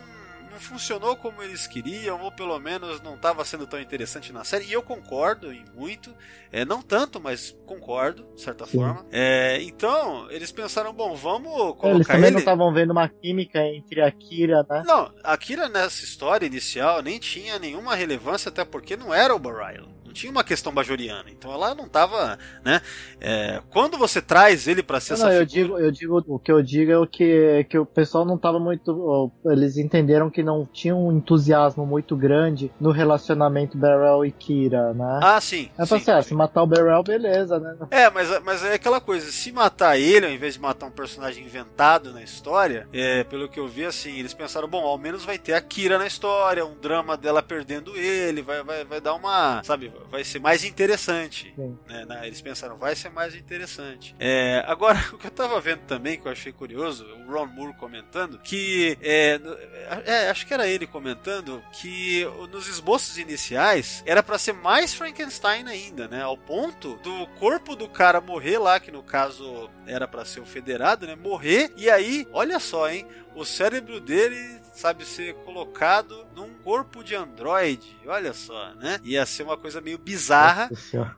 não funcionou como eles queriam, ou pelo menos não estava sendo tão interessante na série. E eu concordo em muito, é, não tanto, mas concordo, de certa Sim. forma. É, então, eles pensaram, bom, vamos Eles colocar também ele. não estavam vendo uma química entre a Kira, né? Não, a Kira nessa história inicial nem tinha nenhuma relevância, até porque não era o Burial. Tinha uma questão bajoriana. Então ela não tava, né? é, quando você traz ele pra ser Não, essa não, eu digo, eu digo, o que eu digo é o que, que o pessoal não tava muito. Eles entenderam que não tinha um entusiasmo muito grande no relacionamento Beryl e Kira, né? Ah, sim. é sim, pra ser, ah, sim. se matar o Beryl, beleza, né? É, mas, mas é aquela coisa, se matar ele, ao invés de matar um personagem inventado na história, é, pelo que eu vi, assim, eles pensaram, bom, ao menos vai ter a Kira na história, um drama dela perdendo ele, vai, vai, vai dar uma, sabe, vai ser mais interessante. Né, né, eles pensaram, vai ser mais interessante. É, agora, <laughs> o que eu tava vendo também, que eu achei curioso, o Ron Moore comentando, que, é, no- é, acho que era ele comentando, que nos esboços iniciais era pra ser mais Frankenstein ainda, né, ao ponto do corpo do cara morrer lá, que no caso era pra ser o federado, né, morrer, e aí, olha só, hein, o cérebro dele sabe ser colocado num corpo de androide. Olha só, né? Ia ser uma coisa meio bizarra.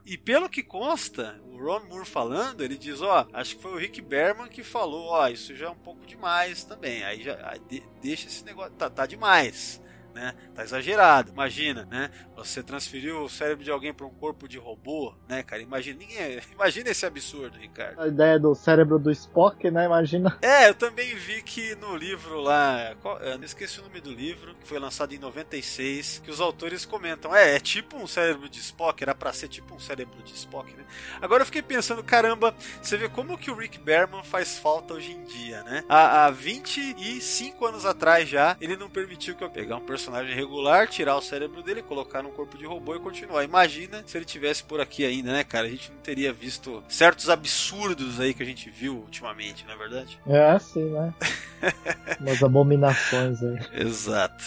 E pelo que consta, o Ron Moore falando, ele diz, ó, acho que foi o Rick Berman que falou, ó, isso já é um pouco demais também. Aí já aí de- deixa esse negócio, tá, tá demais. Né? Tá exagerado, imagina, né? Você transferiu o cérebro de alguém para um corpo de robô, né, cara? Imagina, ninguém, <laughs> imagina esse absurdo, Ricardo. A ideia do cérebro do Spock, né? Imagina. É, eu também vi que no livro lá, qual- eu não esqueci o nome do livro, que foi lançado em 96, que os autores comentam, é, é tipo um cérebro de Spock, era pra ser tipo um cérebro de Spock, né? Agora eu fiquei pensando, caramba, você vê como que o Rick Berman faz falta hoje em dia, né? Há, há 25 anos atrás já, ele não permitiu que eu pegar um personagem regular, tirar o cérebro dele, colocar num corpo de robô e continuar. Imagina se ele tivesse por aqui ainda, né, cara? A gente não teria visto certos absurdos aí que a gente viu ultimamente, não é verdade? É assim, né? <laughs> Umas abominações aí. Exato.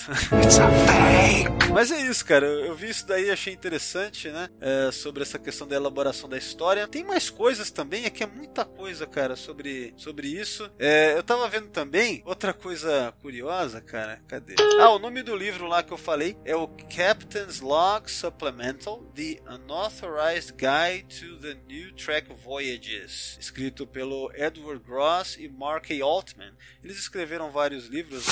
Mas é isso, cara. Eu, eu vi isso daí achei interessante, né? É, sobre essa questão da elaboração da história. Tem mais coisas também, é que é muita coisa, cara, sobre, sobre isso. É, eu tava vendo também outra coisa curiosa, cara. Cadê? Ah, o nome do livro lá que eu falei é o Captain's Log Supplemental: The Unauthorized Guide to the New Track Voyages, escrito pelo Edward Gross e Mark A. Altman. Eles escreveram vários livros.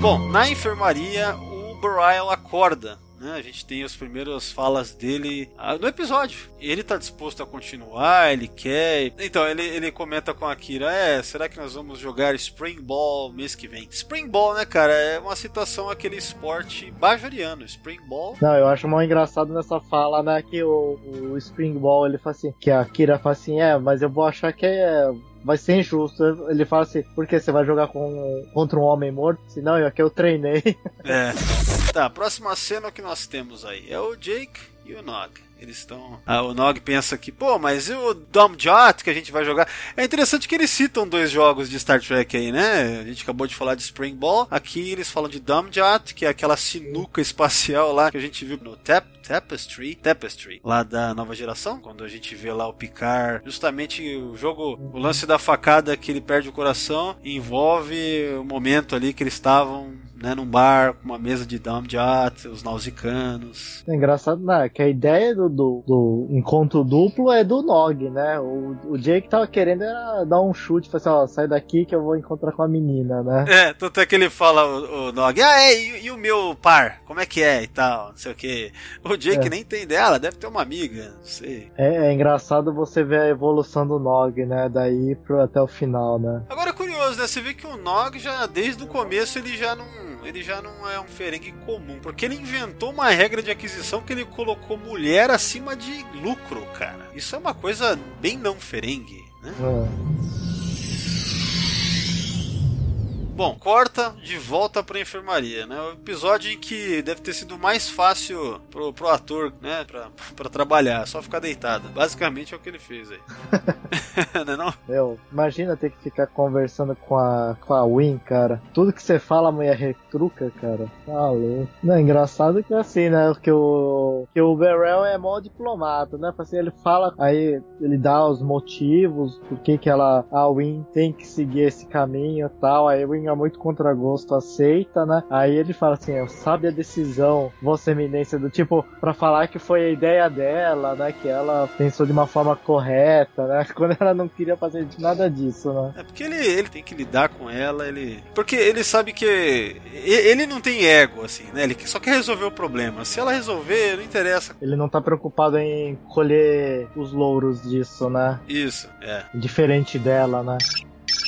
Bom, na enfermaria, o Burial acorda né? A gente tem as primeiras falas dele ah, no episódio. Ele tá disposto a continuar, ele quer. Então, ele, ele comenta com a Kira: É, será que nós vamos jogar Spring Ball mês que vem? Spring Ball, né, cara? É uma citação àquele esporte bajoriano. Spring Ball. Não, eu acho mal engraçado nessa fala, né? Que o, o Spring Ball ele fala assim: que a Kira fala assim: É, mas eu vou achar que é vai ser injusto. Ele fala assim, porque você vai jogar com, contra um homem morto? Se não, eu aqui eu treinei. É. Tá, próxima cena que nós temos aí é o Jake e o Nog. Eles estão. Ah, o Nog pensa que, pô, mas e o Dom Jot que a gente vai jogar? É interessante que eles citam dois jogos de Star Trek aí, né? A gente acabou de falar de Spring Ball. Aqui eles falam de Dom Jot, que é aquela sinuca espacial lá que a gente viu no Tap, Tapestry, Tapestry, lá da nova geração, quando a gente vê lá o Picard, justamente o jogo, o lance da facada que ele perde o coração, envolve o momento ali que eles estavam né, num bar com uma mesa de Damjat, os nausicanos. É engraçado, né? Que a ideia do, do, do encontro duplo é do Nog, né? O, o Jake tava querendo era dar um chute, falar assim, ó, sai daqui que eu vou encontrar com a menina, né? É, tanto é que ele fala, o, o Nog, ah, é, e, e, o meu par? Como é que é e tal, não sei o que. O Jake é. nem tem dela, deve ter uma amiga, não sei. É, é, engraçado você ver a evolução do Nog, né? Daí pro, até o final, né? Agora é curioso, né? Você vê que o Nog já, desde o começo, ele já não ele já não é um ferengue comum, porque ele inventou uma regra de aquisição que ele colocou mulher acima de lucro, cara. Isso é uma coisa bem não ferengue, né? É. Bom, corta de volta pra enfermaria, né? O episódio em que deve ter sido mais fácil pro, pro ator, né? Pra, pra trabalhar, só ficar deitado. Basicamente é o que ele fez aí. <laughs> não é não? Meu, imagina ter que ficar conversando com a, com a Win, cara. Tudo que você fala, a mulher retruca, cara. Tá louco. Não, é engraçado que é assim, né? Que o, que o Berrell é mó diplomata, né? Assim, ele fala, aí ele dá os motivos, por que que ela, a Win tem que seguir esse caminho e tal. Aí a Win é muito contra gosto, aceita, né? Aí ele fala assim: sabe a decisão, Vossa Eminência, do tipo, para falar que foi a ideia dela, né? Que ela pensou de uma forma correta, né? <laughs> Quando ela não queria fazer nada disso, né? É porque ele, ele tem que lidar com ela, ele. Porque ele sabe que. Ele não tem ego, assim, né? Ele só quer resolver o problema. Se ela resolver, não interessa. Ele não tá preocupado em colher os louros disso, né? Isso, é. Diferente dela, né?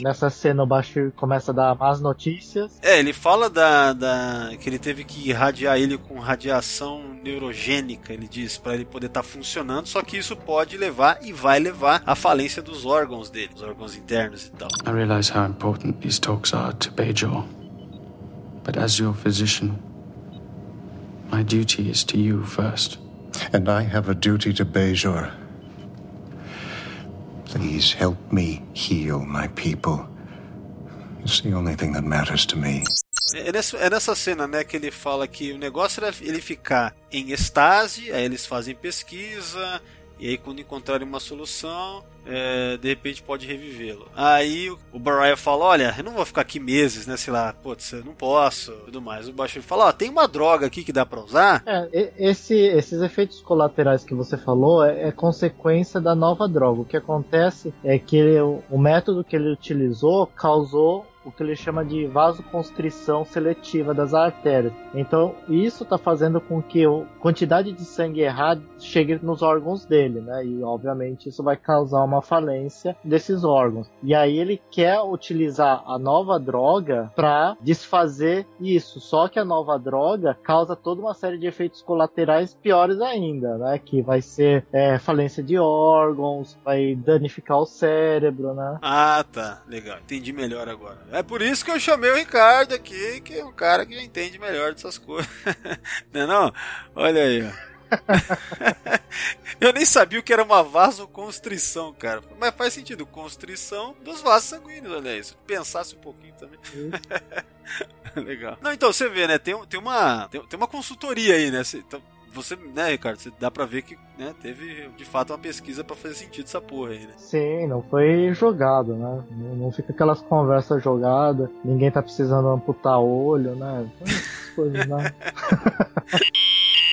Nessa cena o Bashir começa a dar más notícias. É, ele fala da, da que ele teve que irradiar ele com radiação neurogênica, ele diz, para ele poder estar tá funcionando, só que isso pode levar e vai levar à falência dos órgãos dele, os órgãos internos e tal. I realize how important these talks are to Bajor. But as your physician, my duty is to you first. And I have a duty to Bajor. Please help me heal my people. It's the only thing that matters to me. É nessa, é nessa cena, né, que ele fala que o negócio era ele ficar em estase, aí eles fazem pesquisa, e aí, quando encontrarem uma solução, é, de repente pode revivê-lo. Aí o Baraya fala: Olha, eu não vou ficar aqui meses, né? Sei lá, putz, eu não posso, tudo mais. O Bashir fala: Ó, tem uma droga aqui que dá pra usar. É, esse, esses efeitos colaterais que você falou é, é, consequência da nova droga. O que acontece é que ele, o método que ele utilizou causou o que ele chama de vasoconstrição seletiva das artérias. Então, isso está fazendo com que a quantidade de sangue errado chegue nos órgãos dele, né? E, obviamente, isso vai causar uma falência desses órgãos. E aí ele quer utilizar a nova droga para desfazer isso. Só que a nova droga causa toda uma série de efeitos colaterais piores ainda, né? Que vai ser é, falência de órgãos, vai danificar o cérebro, né? Ah, tá. Legal. Entendi melhor agora. É por isso que eu chamei o Ricardo aqui, que é um cara que entende melhor dessas coisas. <laughs> não é não? Olha aí, ó. <laughs> eu nem sabia o que era uma vasoconstrição, cara. Mas faz sentido, constrição dos vasos sanguíneos, olha isso. Pensasse um pouquinho também. <laughs> Legal. Não, então você vê, né? Tem, tem, uma, tem, tem uma consultoria aí, né? Então, você, né, Ricardo, você dá pra ver que né, teve de fato uma pesquisa para fazer sentido essa porra aí, né? Sim, não foi jogado, né? Não, não fica aquelas conversas jogadas, ninguém tá precisando amputar olho, né? <laughs> Coisas, né? <laughs>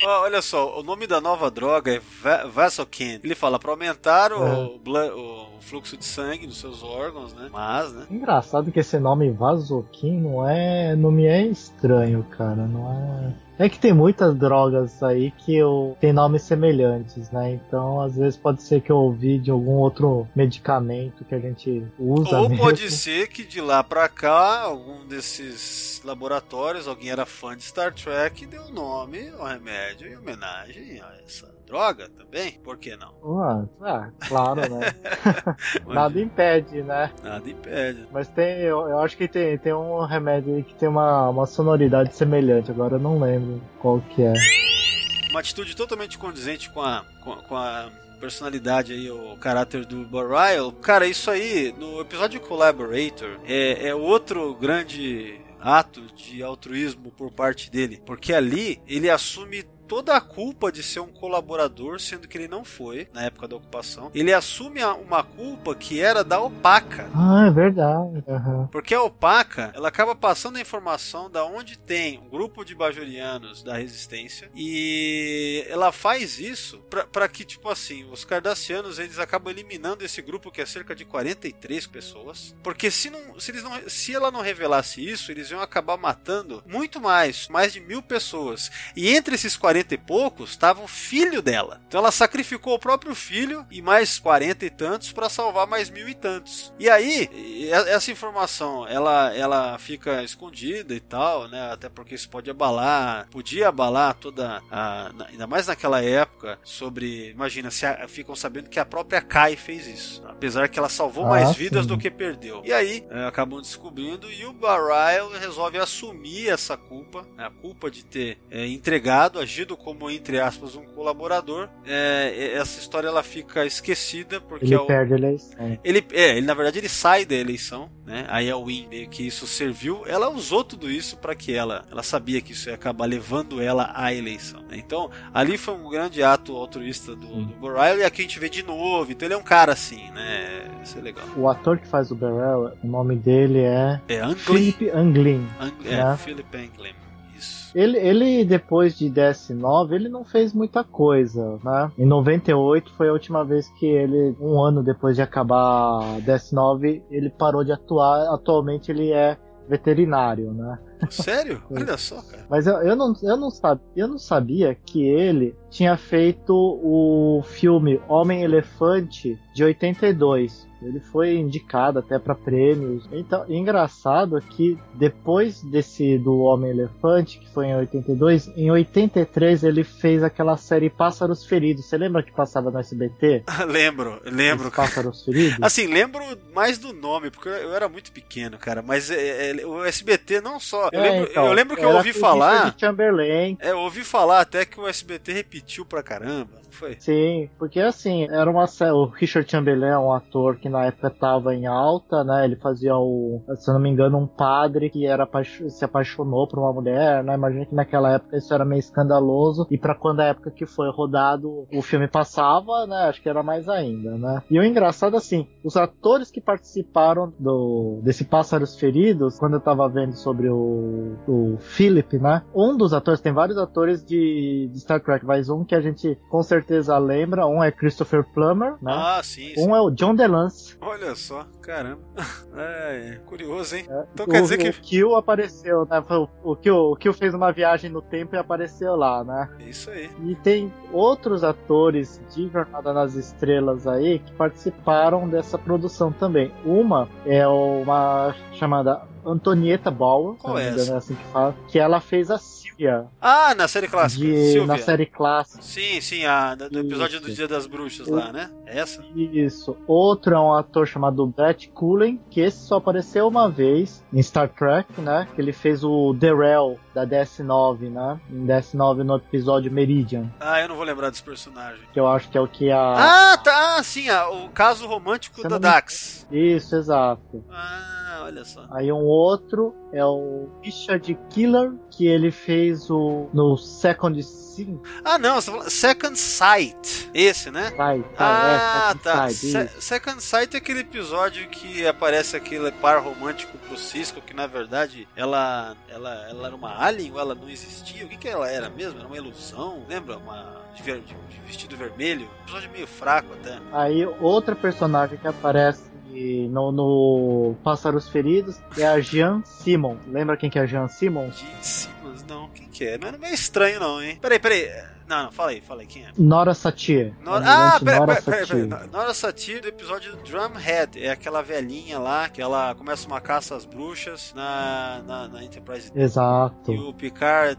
Olha só, o nome da nova droga é Vasoken. Ele fala para aumentar o, é. o, fluxo de sangue nos seus órgãos, né? Mas, né? Engraçado que esse nome Vasoken não é. Não me é estranho, cara. Não é. É que tem muitas drogas aí que eu, tem nomes semelhantes, né? Então, às vezes pode ser que eu ouvi de algum outro medicamento que a gente usa. Ou mesmo. pode ser que de lá pra cá, algum desses laboratórios, alguém era fã de Star Trek e deu o nome ao remédio em homenagem a essa droga também. Por que não? Ah, ah, claro, né? <laughs> Nada impede, né? Nada impede. Mas tem, eu, eu acho que tem, tem um remédio aí que tem uma, uma sonoridade semelhante, agora eu não lembro qual que é. Uma atitude totalmente condizente com a, com, com a personalidade aí, o caráter do Burial. Cara, isso aí, no episódio Collaborator, é, é outro grande ato de altruísmo por parte dele, porque ali ele assume toda a culpa de ser um colaborador, sendo que ele não foi na época da ocupação. Ele assume uma culpa que era da Opaca. Ah, é verdade. aham. Porque a Opaca, ela acaba passando a informação da onde tem um grupo de bajorianos da resistência e ela faz isso pra que, tipo assim, os cardassianos eles acabam eliminando esse grupo que é cerca de 43 pessoas. Porque se, não, se, eles não, se ela não revelasse isso, eles iam acabar matando muito mais, mais de mil pessoas. E entre esses 40 e poucos estava o filho dela. Então ela sacrificou o próprio filho e mais 40 e tantos para salvar mais mil e tantos. E aí, essa informação, ela, ela fica escondida e tal, né? Até porque isso pode abalar, podia abalar toda a, ainda mais naquela época, sobre, imagina, se a- ficam sabendo que a própria Kai fez isso, apesar que ela salvou Ah, mais vidas sim. do que perdeu. E aí, é, acabam descobrindo e o Barial resolve assumir essa culpa, né, a culpa de ter é, entregado, agido como, entre aspas, um colaborador. É, essa história ela fica esquecida porque Ele é o- perde a eleição. ele, é, ele na verdade ele sai da eleição, né? Aí a Win meio que isso serviu. Ela usou tudo isso para que ela, ela sabia que isso ia acabar levando ela à eleição. né? Então ali foi um grande ato altruísta do, do Burial e aqui a gente vê de novo. Então ele é um cara assim, né? Isso é legal. O ator que faz o Barrel, o nome dele é É Anglin, Philip Anglin. Ang, é, né? Philip Anglin. Ele, ele, depois de DS9, ele não fez muita coisa, né? Em 98 foi a última vez que ele, um ano depois de acabar DS9, ele parou de atuar. Atualmente ele é veterinário, né? Sério? Olha só, cara. Mas eu, eu, não, eu, não sabia, eu não sabia que ele tinha feito o filme Homem-Elefante de 82. Ele foi indicado até para prêmios. Então, engraçado que depois desse do Homem-Elefante, que foi em 82, em 83 ele fez aquela série Pássaros Feridos. Você lembra que passava no SBT? <laughs> lembro, lembro. Os Pássaros Feridos? Assim, lembro mais do nome, porque eu era muito pequeno, cara. Mas é, é, o SBT não só. Eu É, lembro, então, eu lembro que eu ouvi falar. Richard Chamberlain. É, eu ouvi falar até que o SBT repetiu pra caramba, não foi? Sim, porque assim, era uma o Richard Chamberlain é um ator que na época tava em alta, né? Ele fazia o, se eu não me engano, um padre que era se apaixonou por uma mulher, né? Imagina que naquela época isso era meio escandaloso e pra quando a época que foi rodado o filme passava, né? Acho que era mais ainda, né? E o engraçado assim, os atores que participaram do desse Pássaros Feridos, quando eu tava vendo sobre o, o Philip, né? Um dos atores, tem vários atores de, de Star Trek, mas um que a gente com certeza lembra, um é Christopher Plummer, né? Ah, sim, sim. um é o John DeLance. Olha só, caramba. É, <laughs> é, curioso, hein? Então o, quer dizer que. o Kill apareceu, né? O, o, Kill, o Kill fez uma viagem no tempo e apareceu lá, né? Isso aí. E tem outros atores de Jornada nas Estrelas aí que participaram dessa produção também. Uma é uma chamada Antonieta Bauer, Qual é essa? é assim que fala, que ela fez a Sylvia Ah, na série clássica. de, Silvia. na série clássica. Sim, sim, a, do do episódio do. Dia das Bruxas lá, né? Essa? Isso. Outro é um ator chamado Brett Cullen, que esse só apareceu uma vez em Star Trek, né? Que ele fez o Darrell da DS9, né? Em DS9 no episódio Meridian, Ah, eu não vou lembrar desse personagem. que eu acho que é o que a Ah, tá, ah, sim, ah, o caso romântico Você da Dax. Isso, exato. Ah, olha só. Aí um outro é o Richard Killer, que ele fez o no Second Sin. Ah, não, você tá falando Second Sight. Esse, né? Sai, Ah, é, Second tá. Sight, Se-. Second Sight é aquele episódio que aparece aquele par romântico pro Cisco, que na verdade ela, ela, ela era uma alien ou ela não existia? O que, que ela era mesmo? Era uma ilusão? Lembra? Uma de, de- de vestido vermelho? Um episódio meio fraco até. Aí outra personagem que aparece no, no Pássaros Feridos é a Jean Simon. Lembra quem que é a Jean Simon? Gene Simmons, não. Quem que é. Não é meio estranho, não, hein? Peraí, peraí. Não, não, fala aí, fala aí, quem é? Nora Satir. Nora... Ah, Almirante peraí, peraí, peraí, peraí. Nora Satir do episódio do Drumhead. É aquela velhinha lá que ela começa uma caça às bruxas na, na, na Enterprise. Exato. E o Picard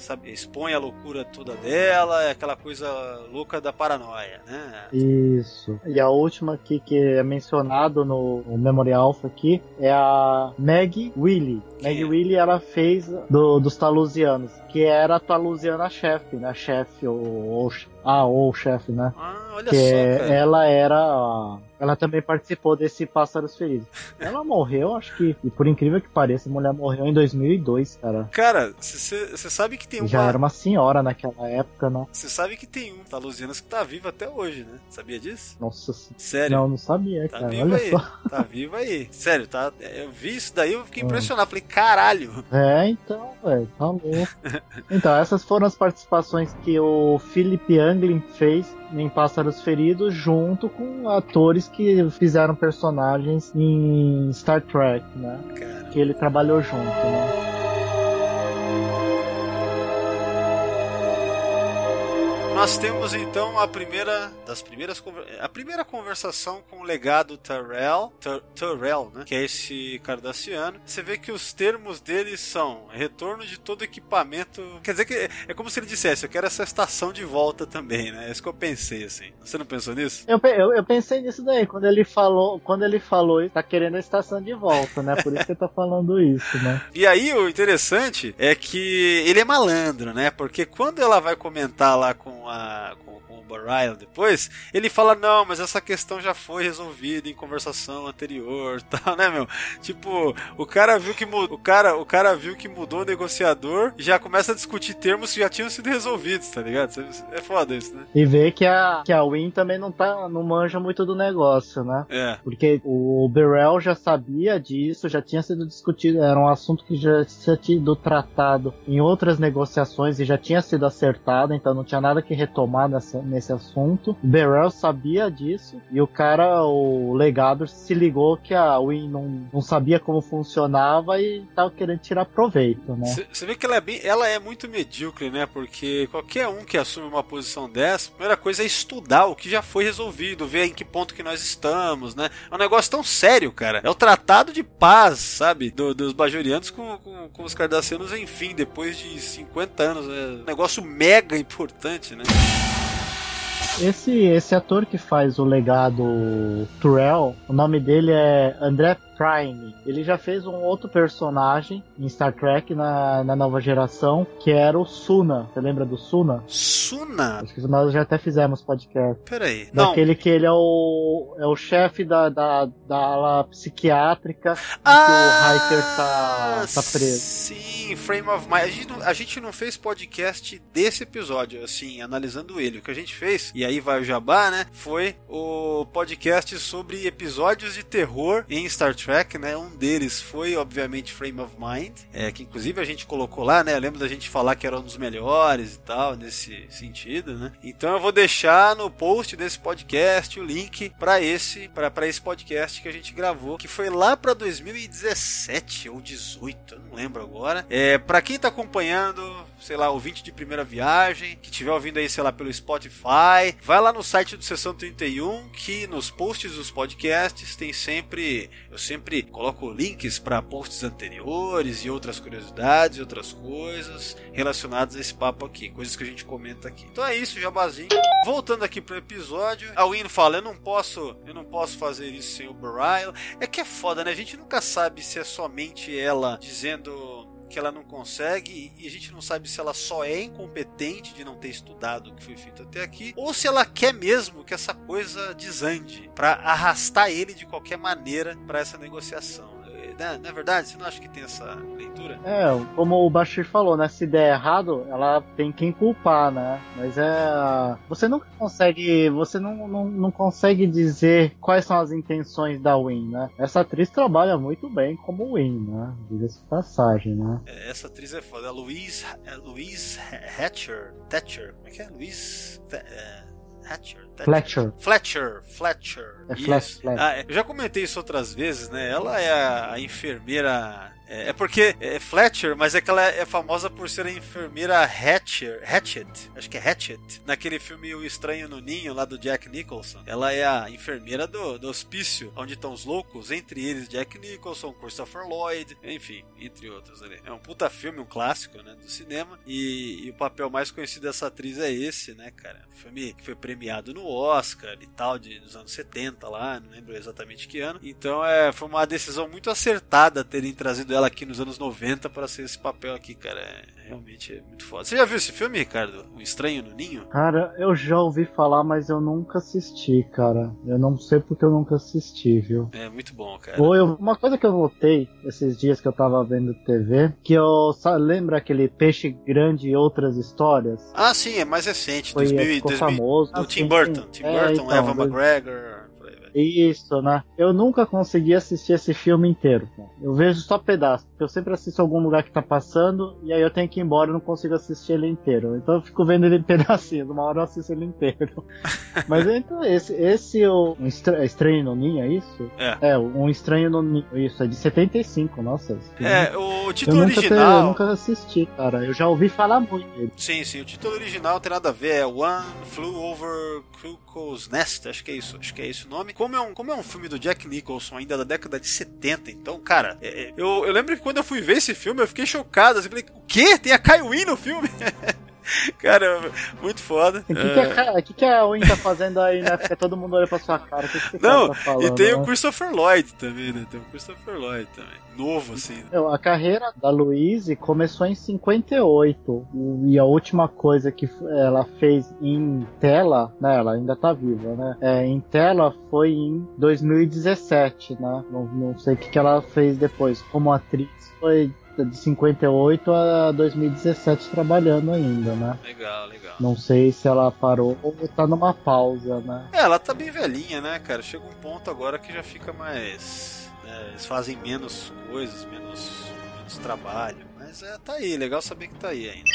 sabe, expõe a loucura toda dela, é aquela coisa louca da paranoia, né? Isso. E a última aqui que é mencionado no, no Memorial Alpha aqui é a Meg Willy. Meg é? Willy ela fez do, dos Talusianos, que era a Talusiana chefe, né? Chefe ou, ou ah, ou chefe, né? Ah, olha que só, é- cara. ela era a- ela também participou desse Pássaros Feridos. <laughs> Ela morreu, acho que, e por incrível que pareça, a mulher morreu em 2002, cara. Cara, você sabe que tem E Já uma. era uma senhora naquela época, né? Você sabe que tem um Talusianas que tá vivo até hoje, né? Sabia disso? Nossa senhora. Sério? Não, não sabia, Tá cara. vivo Olha aí. só. Tá <laughs> vivo aí. Sério, tá? Eu vi isso daí, eu fiquei Ah. impressionado. Falei, caralho. É, então, velho, tá louco. <laughs> Então, essas foram as participações que o Philip Anglin fez em Pássaros Feridos, junto com atores que fizeram personagens em Star Trek, né? Que ele trabalhou junto, né? Nós temos então a primeira das primeiras conver- a primeira conversação com o legado Tyrell, Tur- Tyrell, né? Que é esse cardassiano. Você vê que os termos dele são retorno de todo equipamento. Quer dizer que é como se ele dissesse, eu quero essa estação de volta também, né? É isso que eu pensei assim. Você não pensou nisso? Eu, eu, eu pensei nisso daí, quando ele falou, quando ele falou isso, tá querendo a estação de volta, né? Por isso que ele tá falando isso, né? <laughs> E aí o interessante é que ele é malandro, né? Porque quando ela vai comentar lá com a com, depois, ele fala não, mas essa questão já foi resolvida em conversação anterior, <laughs> tal, né, meu? Tipo, o cara viu que mudou, o cara, o cara viu que mudou o negociador e já começa a discutir termos que já tinham sido resolvidos, tá ligado? É foda isso, né? E ver que a, que a Win também não tá, não manja muito do negócio, né? É. Porque o Burrell já sabia disso, já tinha sido discutido, era um assunto que já tinha sido tratado em outras negociações e já tinha sido acertado, então não tinha nada que retomar nessa, nesse assunto. O Burrell sabia disso e o cara, o legado, se ligou que a Win não, não sabia como funcionava e tava querendo tirar proveito, né? Você vê que ela é, bem, ela é muito medíocre, né? Porque qualquer um que assume uma posição dessa, a primeira coisa é estudar o que já foi resolvido, ver em que ponto que nós estamos, né? É um negócio tão sério, cara. É o tratado de paz, sabe? Do- dos bajorianos com, com, com os cardassianos, enfim, depois de 50 anos. É um negócio mega importante, né? Esse, esse ator que faz o legado Turrell, o nome dele é André Prime. Ele já fez um outro personagem em Star Trek na, na nova geração, que era o Suna. Você lembra do Suna? Suna? Acho que nós já até fizemos podcast. Peraí. Não. Daquele que ele é o, é o chefe da, da, da ala psiquiátrica em Ah, que o Hiker tá, tá preso. Sim, Frame of Mind. A gente, não, a gente não fez podcast desse episódio, assim, analisando ele. O que a gente fez, e aí vai o jabá, né? Foi o podcast sobre episódios de terror em Star Trek, né? Um deles foi, obviamente, Frame of Mind, é, que inclusive a gente colocou lá, né? Eu lembro da gente falar que era um dos melhores e tal, nesse sentido, né? Então eu vou deixar no post desse podcast o link para esse, para esse podcast que a gente gravou, que foi lá para 2017 ou 18, eu não lembro agora. É, para quem tá acompanhando, sei lá, ouvinte de primeira viagem, que tiver ouvindo aí, sei lá, pelo Spotify, vai lá no site do Sessão 31, que nos posts dos podcasts tem sempre, eu sempre coloco links para posts anteriores e outras curiosidades e outras coisas relacionadas a esse papo aqui, coisas que a gente comenta aqui. Então é isso, jabazinho. Voltando aqui pro episódio, a Win fala: "Eu não posso, eu não posso fazer isso sem o Barile". É que é foda, né? A gente nunca sabe se é somente ela dizendo que ela não consegue e a gente não sabe se ela só é incompetente de não ter estudado o que foi feito até aqui ou se ela quer mesmo que essa coisa desande para arrastar ele de qualquer maneira para essa negociação. Né? Não é verdade? Você não acha que tem essa leitura? É, como o Bashir falou, né? Se der errado, ela tem quem culpar, né? Mas é. Você nunca consegue. Você não, não, não consegue dizer quais são as intenções da Win, né? Essa atriz trabalha muito bem como Win, né? Diga-se passagem, né? É, Essa atriz é foda. A Louise, é Louise Hatcher. Thatcher. Como é que é? Louise. É, Thatcher. Fletcher. Fletcher, Fletcher. É Fletcher. Ah, eu já comentei isso outras vezes, né? Ela é a, a enfermeira É, é porque é Fletcher, mas é que ela é famosa por ser a enfermeira Hatcher, Hatchet, acho que é Hatchet, naquele filme O Estranho no Ninho, lá do Jack Nicholson. Ela é a enfermeira do, do hospício, onde estão os loucos, entre eles Jack Nicholson, Christopher Lloyd, enfim, entre outros ali. É um puta filme, um clássico, né, do cinema, e, e o papel mais conhecido dessa atriz é esse, né, cara? Um filme que foi premiado no Oscar e tal, de, dos anos 70 lá, não lembro exatamente que ano. Então é, foi uma decisão muito acertada terem trazido ela aqui nos anos 90 para ser esse papel aqui, cara. É, realmente é muito foda. Você já viu esse filme, Ricardo? O Estranho no Ninho? Cara, eu já ouvi falar, mas eu nunca assisti, cara. Eu não sei porque eu nunca assisti, viu? É muito bom, cara. Ou eu, uma coisa que eu notei esses dias que eu tava vendo TV, que eu lembra aquele Peixe Grande e outras histórias? Ah, sim, é mais recente, Foi, 2000, ficou 2000, famoso. do Ah, Tim sim, Burton. sim. Tim É, Burton, então, Evan McGregor. Isso, né? Eu nunca consegui assistir esse filme inteiro. cara. Eu vejo só porque eu sempre assisto algum lugar que tá passando e aí eu tenho que ir embora e não consigo assistir ele inteiro. Então eu fico vendo ele em <laughs> pedacinhos, uma hora eu assisto ele inteiro. <laughs> Mas então, esse, esse o um estra- Estranho no Ninho, é isso? É. É, Um Estranho no Ninho, isso, é de 75, nossa. É, o eu título nunca, te- original. eu nunca assisti, cara. Eu já ouvi falar muito dele. Sim, sim, o título original não tem nada a ver, é One Flew Over Cuckoo's Nest, acho que é isso, acho que é esse o nome. Como é um, como é um filme do Jack Nicholson ainda da década de 70, então, cara, é- é- eu, eu lembro que quando eu fui ver esse filme eu fiquei chocado, assim, falei, o quê? Tem a Kaiwin no filme? <laughs> <laughs> cara, muito foda. O que, que, É. a, Ca- que, que a Win tá fazendo aí, né? Porque todo mundo olha pra sua cara. Que, que Não, tá falando? e tem né? o Christopher Lloyd também, né? Tem o Christopher Lloyd também. Novo, assim. Meu, A carreira da Louise começou em 58 e a última coisa que ela fez em tela, né, ela ainda tá viva, né? É, em tela foi em 2017, né? Não, não sei o que, que ela fez depois. Como atriz foi de 58 a 2017 trabalhando ainda, né? Legal, legal. Não sei se ela parou ou tá numa pausa, né? É, ela tá bem velhinha, né, cara? Chega um ponto agora que já fica mais. né, eles fazem menos coisas, menos, menos trabalho. Mas é, tá aí, legal saber que tá aí ainda.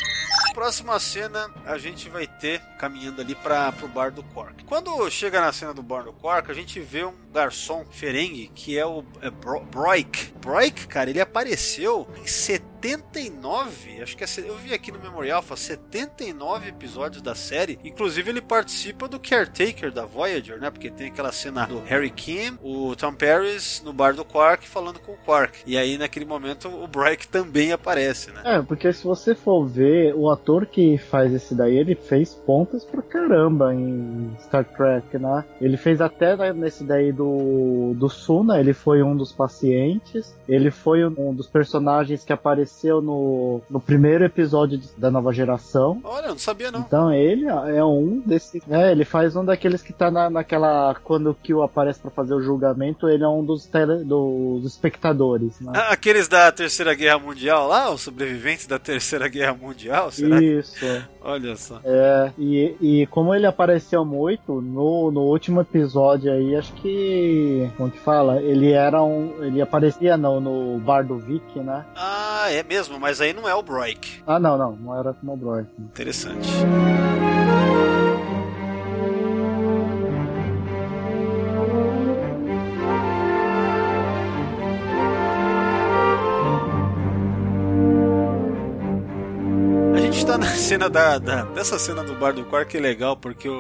Próxima cena a gente vai ter caminhando ali para pro bar do Quark. Quando chega na cena do bar do Quark, a gente vê um garçom ferengue que é o é Bro- Broik. Broik, cara, ele apareceu em 79, acho que é, eu vi aqui no Memorial, faz 79 episódios da série. Inclusive ele participa do Caretaker da Voyager, né? Porque tem aquela cena do Harry Kim, o Tom Paris no bar do Quark falando com o Quark. E aí naquele momento o Broik também aparece, né? É, porque se você for ver, o ator que faz esse daí, ele fez pontas pra caramba em Star Trek, né? Ele fez até nesse daí do, do Suna, ele foi um dos pacientes, ele foi um dos personagens que apareceu no, no primeiro episódio de- da nova geração. Olha, eu não sabia não. Então ele é um desses. É, ele faz um daqueles que tá na, naquela. Quando o Kill aparece pra fazer o julgamento, ele é um dos, tele, dos espectadores, né? Ah, Aqueles da Terceira Guerra Mundial lá, os sobreviventes da Terceira Guerra Mundial, será? Isso. Olha só. É, e, e como ele apareceu muito no, no último episódio aí, acho que. Como que fala? Ele era um. Ele aparecia no, no bar do Vic, né? Ah, é mesmo, mas aí não é o Broik. Ah, não, não, não era como o Brock. Interessante. A gente tá na <laughs> cena da, da- dessa cena do bar do Quark é legal porque o,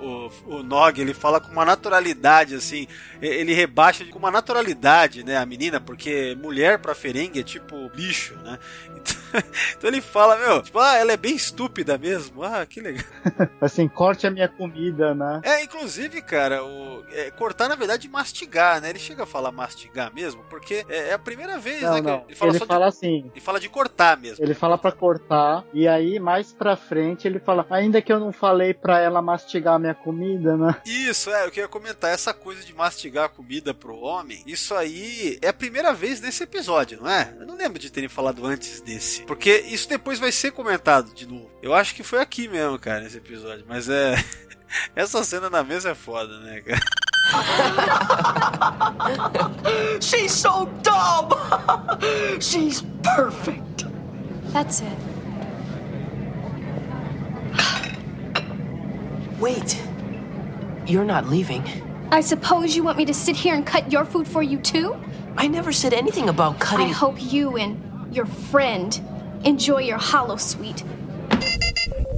o, o, Nog ele fala com uma naturalidade assim, ele rebaixa com uma naturalidade, né, a menina, porque mulher pra Ferengue é tipo bicho, né? Então, <laughs> então ele fala, meu, tipo, ah, ela é bem estúpida mesmo. Ah, que legal. <laughs> Assim, corte a minha comida, né? É, inclusive, cara, o, é, cortar na verdade mastigar, né? Ele chega a falar mastigar mesmo, porque é, é a primeira vez, Não, né? não. ele fala Ele fala de, assim. ele fala de cortar mesmo. Ele fala pra cortar, e aí mais pra frente ele fala: Ainda que eu não falei pra ela mastigar a minha comida, né? Isso, é, eu queria comentar essa coisa de mastigar a comida pro homem. Isso aí é a primeira vez nesse episódio, não é? Eu não lembro de terem falado antes desse. Porque isso depois vai ser comentado de novo. Eu acho que foi aqui mesmo, cara, nesse episódio. Mas é. <laughs> Essa cena na mesa é foda, né, cara? <laughs> She's so dumb! <laughs> She's perfect! That's it. <gasps> Wait. You're not leaving. I suppose you want me to sit here and cut your food for you too? I never said anything about cutting. I hope you and your friend enjoy your hollow suite.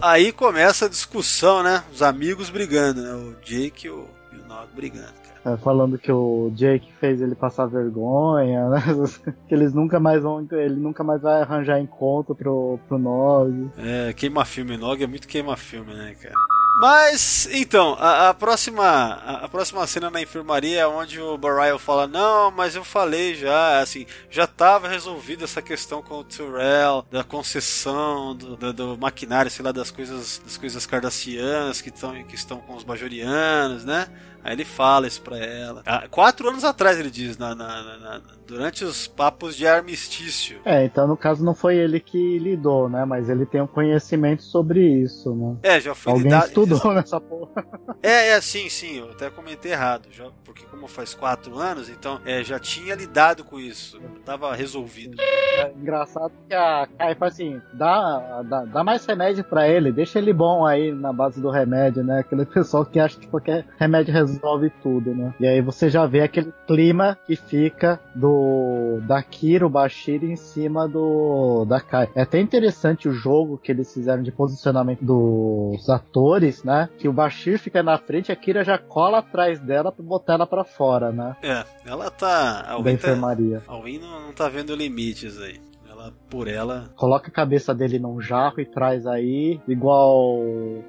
Aí começa a discussão, né? Os amigos brigando, né? O Jake e o, e o Nog brigando. É, falando que o Jake fez ele passar vergonha, né? <laughs> que eles nunca mais vão. Ele nunca mais vai arranjar encontro pro, pro Nog. É, queima-filme. Nog é muito queima-filme, né, cara? Mas, então, a, a próxima a, a, próxima cena na enfermaria é onde o Barryle fala, não, mas eu falei já, assim, já estava resolvida essa questão com o Tyrell, da concessão, do, do, do, maquinário, sei lá, das coisas das coisas cardassianas que, tão, que estão com os bajorianos, né? Aí ele fala isso pra ela. Ah, quatro anos atrás ele diz, na, na, na, durante os papos de armistício. É, então no caso não foi ele que lidou, né? Mas ele tem um conhecimento sobre isso, né? É, já foi Alguém lidado... estudou nessa porra. É, é, sim, sim, eu até comentei errado, já, porque como faz quatro anos, então é, já tinha lidado com isso, tava resolvido. É engraçado que a Kai fala assim, dá, dá, dá mais remédio para ele, deixa ele bom aí na base do remédio, né? Aquele pessoal que acha que qualquer remédio resolve tudo, né? E aí você já vê aquele clima que fica do da Kira, o Bashir em cima do da Kai. É até interessante o jogo que eles fizeram de posicionamento dos atores, né? Que o Bashir fica na frente, a Kira já cola atrás dela pra botar ela pra fora, né? É, ela tá. A da tá, enfermaria. a Win não, não tá vendo limites aí. Ela, por ela. Coloca a cabeça dele num jarro e traz aí, igual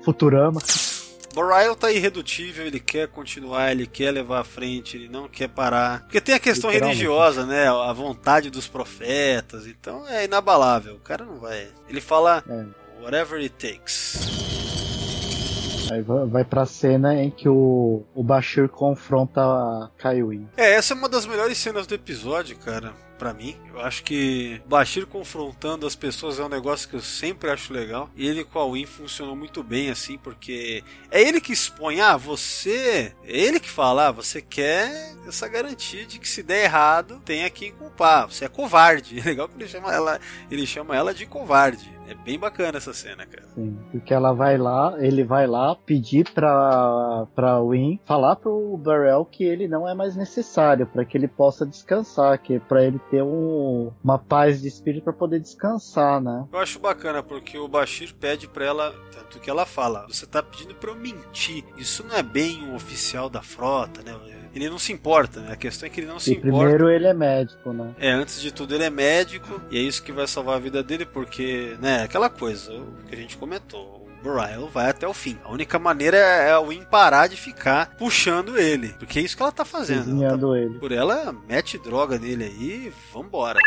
Futurama. Borail tá irredutível, ele quer continuar, ele quer levar à frente, ele não quer parar. Porque tem a questão religiosa, né? A vontade dos profetas, então é inabalável. O cara não vai. Ele fala É. whatever it takes. Aí vai vai pra cena em que o, o Bashir confronta a Kaiwin. É, essa é uma das melhores cenas do episódio, cara. Pra mim, eu acho que Bashir confrontando as pessoas é um negócio que eu sempre acho legal. E ele com a Win funcionou muito bem, assim, porque é ele que expõe, ah, você. É ele que fala, ah, você quer essa garantia de que se der errado, tenha quem culpar. Você é covarde. <laughs> É legal que ele chama ela, ele chama ela de covarde. É bem bacana essa cena, cara. Sim, porque ela vai lá, ele vai lá pedir pra, pra Win falar pro Barrel que ele não é mais necessário, pra que ele possa descansar, que pra ele ter um, uma paz de espírito pra poder descansar, né? Eu acho bacana porque o Bashir pede pra ela, tanto que ela fala, você tá pedindo pra eu mentir. Isso não é bem um oficial da frota, né? Ele não se importa, né? A questão é que ele não se E importa. primeiro ele é médico, né? É, antes de tudo ele é médico e é isso que vai salvar a vida dele, porque, né, aquela coisa o que a gente comentou. O Brian vai até o fim. A única maneira é a Win parar de ficar puxando ele. Porque é isso que ela tá fazendo. Ela tá- ele. por ela, mete droga nele aí e vambora.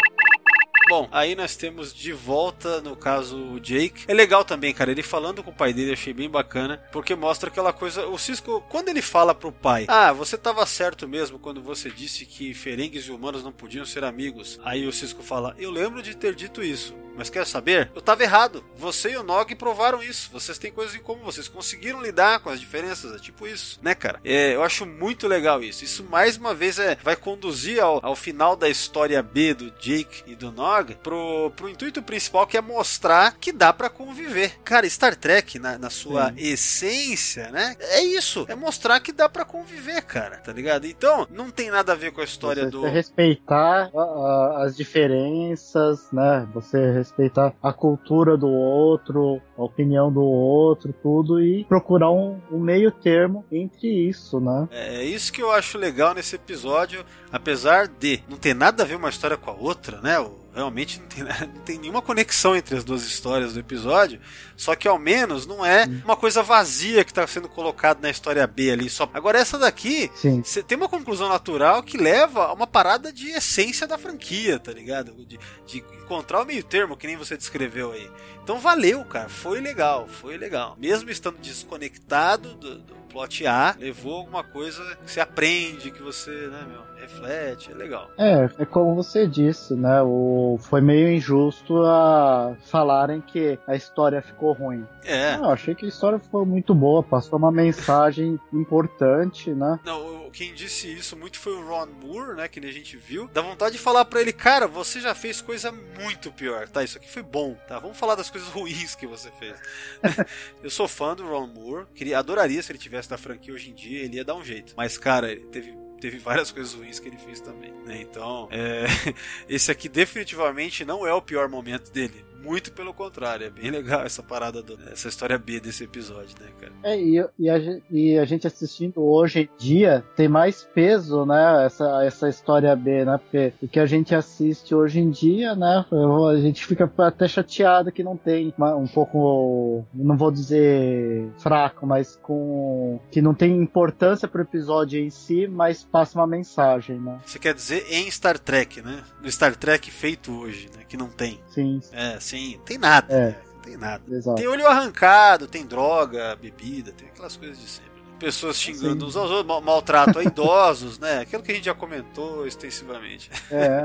Bom, aí nós temos de volta, no caso, o Jake. É legal também, cara, ele falando com o pai dele, eu achei bem bacana, porque mostra aquela coisa. O Cisco, quando ele fala pro pai, ah, você tava certo mesmo quando você disse que ferengues e humanos não podiam ser amigos. Aí o Cisco fala, eu lembro de ter dito isso. Mas quer saber? Eu tava errado. Você e o Nog provaram isso. Vocês têm coisas em comum. Vocês conseguiram lidar com as diferenças. É tipo isso, né, cara? É, eu acho muito legal isso. Isso, mais uma vez, é, vai conduzir ao, ao final da história B do Jake e do Nog pro, pro intuito principal, que é mostrar que dá pra conviver. Cara, Star Trek, na, na sua essência, né? É isso. É mostrar que dá pra conviver, cara. Tá ligado? Então, não tem nada a ver com a história Você do. respeitar a- a- as diferenças, né? Você respeitar a cultura do outro, a opinião do outro, tudo, e procurar um, um meio termo entre isso, né? É isso que eu acho legal nesse episódio, apesar de não ter nada a ver uma história com a outra, né? O- Realmente não tem, <laughs> não tem nenhuma conexão entre as duas histórias do episódio, só que ao menos não é uma coisa vazia que está sendo colocado na história B ali. Só... Agora, essa daqui. Você tem uma conclusão natural que leva a uma parada de essência da franquia, tá ligado? De, de encontrar o meio termo, que nem você descreveu aí. Então valeu, cara. Foi legal, foi legal. Mesmo estando desconectado do, do plot A, levou alguma coisa que você aprende, que você, né, meu, reflete. É legal. É, é como você disse, né? O, foi meio injusto a falarem que a história ficou ruim. É. Eu achei que a história ficou muito boa, passou uma mensagem importante, né? Não, quem disse isso muito foi o Ron Moore, né? Que a gente viu. Dá vontade de falar pra ele, cara, você já fez coisa muito pior, tá? Isso aqui foi bom, tá? Vamos falar das coisas ruins que você fez. <laughs> Eu sou fã do Ron Moore, queria, adoraria se ele tivesse na franquia hoje em dia, ele ia dar um jeito. Mas, cara, ele teve teve várias coisas ruins que ele fez também. Né? Então, é, <laughs> esse aqui definitivamente não é o pior momento dele. Muito pelo contrário, é bem legal essa parada, do, essa história B desse episódio, né, cara? É, e, e, a, e, a, gente assistindo hoje em dia tem mais peso, né, essa, essa história B, né? Porque o que a gente assiste hoje em dia, né, a gente fica até chateado que não tem um pouco, não vou dizer fraco, mas com que não tem importância pro episódio em si, mas passa uma mensagem, né? Você quer dizer em Star Trek, né? No Star Trek feito hoje, né? Que não tem. Sim. É, assim, tem nada. É. Né? Tem nada. Exato. Tem olho arrancado, tem droga, bebida, tem aquelas coisas de sempre. Pessoas xingando Sim. uns aos outros, maltrato a <laughs> idosos, né? Aquilo que a gente já comentou extensivamente. É.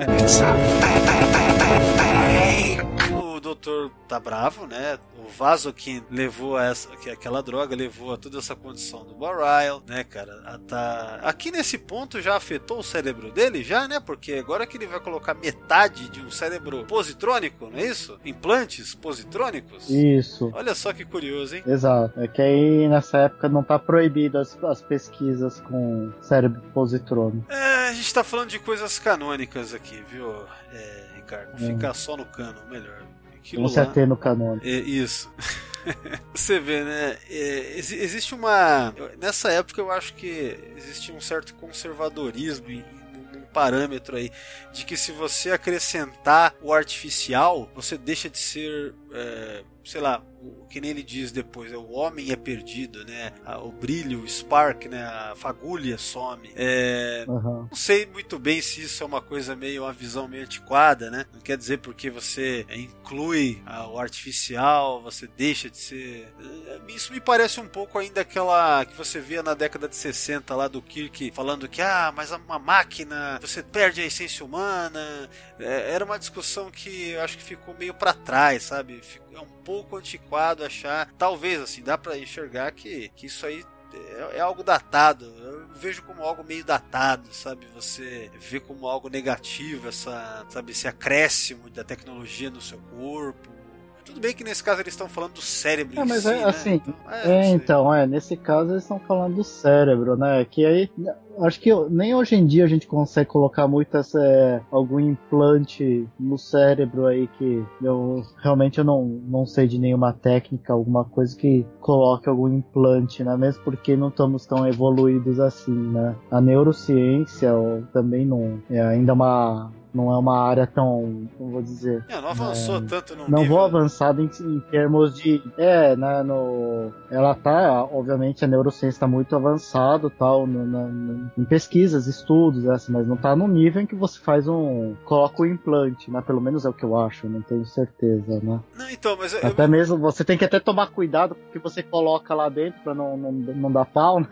<laughs> O doutor tá bravo, né? O vaso que levou a essa, que aquela droga levou a toda essa condição do Barryle, né, cara? A tá aqui nesse ponto já afetou o cérebro dele, já, né? Porque agora que ele vai colocar metade de um cérebro positrônico, não é isso? Implantes positrônicos. Isso. Olha só que curioso, hein? Exato. É que aí nessa época não tá proibido as, as pesquisas com cérebro positrônico. É, a gente tá falando de coisas canônicas aqui, viu, é, Ricardo? É. Ficar só no cano, melhor. Aquilo Não se no canônico. É, isso. <laughs> Você vê, né? É, exi- existe uma. Nessa época eu acho que existia um certo conservadorismo em um parâmetro aí de que se você acrescentar o artificial, você deixa de ser. É, sei lá, o que nem ele diz depois, é, o homem é perdido, né? A- O brilho, o spark, né? A fagulha some. É, Aham. não sei muito bem se isso é uma coisa meio, uma visão meio antiquada, né? Não quer dizer porque você inclui ah, o artificial, você deixa de ser. Eh, Isso me parece um pouco ainda aquela que você via na década de 60 lá do Kirk falando que, ah, mas uma máquina, você perde a essência humana. É, Era uma discussão que eu acho que ficou meio para trás, sabe? É um pouco antiquado achar. Talvez, assim, dá para enxergar que, que isso aí é, é algo datado. Eu vejo como algo meio datado, sabe? Você vê como algo negativo essa, sabe, esse acréscimo da tecnologia no seu corpo. Tudo bem que nesse caso eles estão falando do cérebro É, mas si, é né? assim. Então, é, É, então, é, nesse caso eles estão falando do cérebro, né? Que aí, acho que nem hoje em dia a gente consegue colocar muito essa, é, algum implante no cérebro aí que eu realmente eu não, não sei de nenhuma técnica, alguma coisa que coloque algum implante, né? Mesmo porque não estamos tão evoluídos assim, né? A neurociência também não é ainda uma não é uma área tão, como vou dizer, É, não avançou é, tanto no não nível. vou avançado em, em termos de. É, né, no. Ela tá, obviamente, a neurociência está muito avançado tal, no- na- na- em pesquisas, estudos, assim, mas não tá no nível em que você faz um. coloca o implante, né? Pelo menos é o que eu acho, não tenho certeza, né? Não, então, mas eu, eu- Até mesmo você tem que até tomar cuidado com o que você coloca lá dentro pra não, não, não dar pau, né?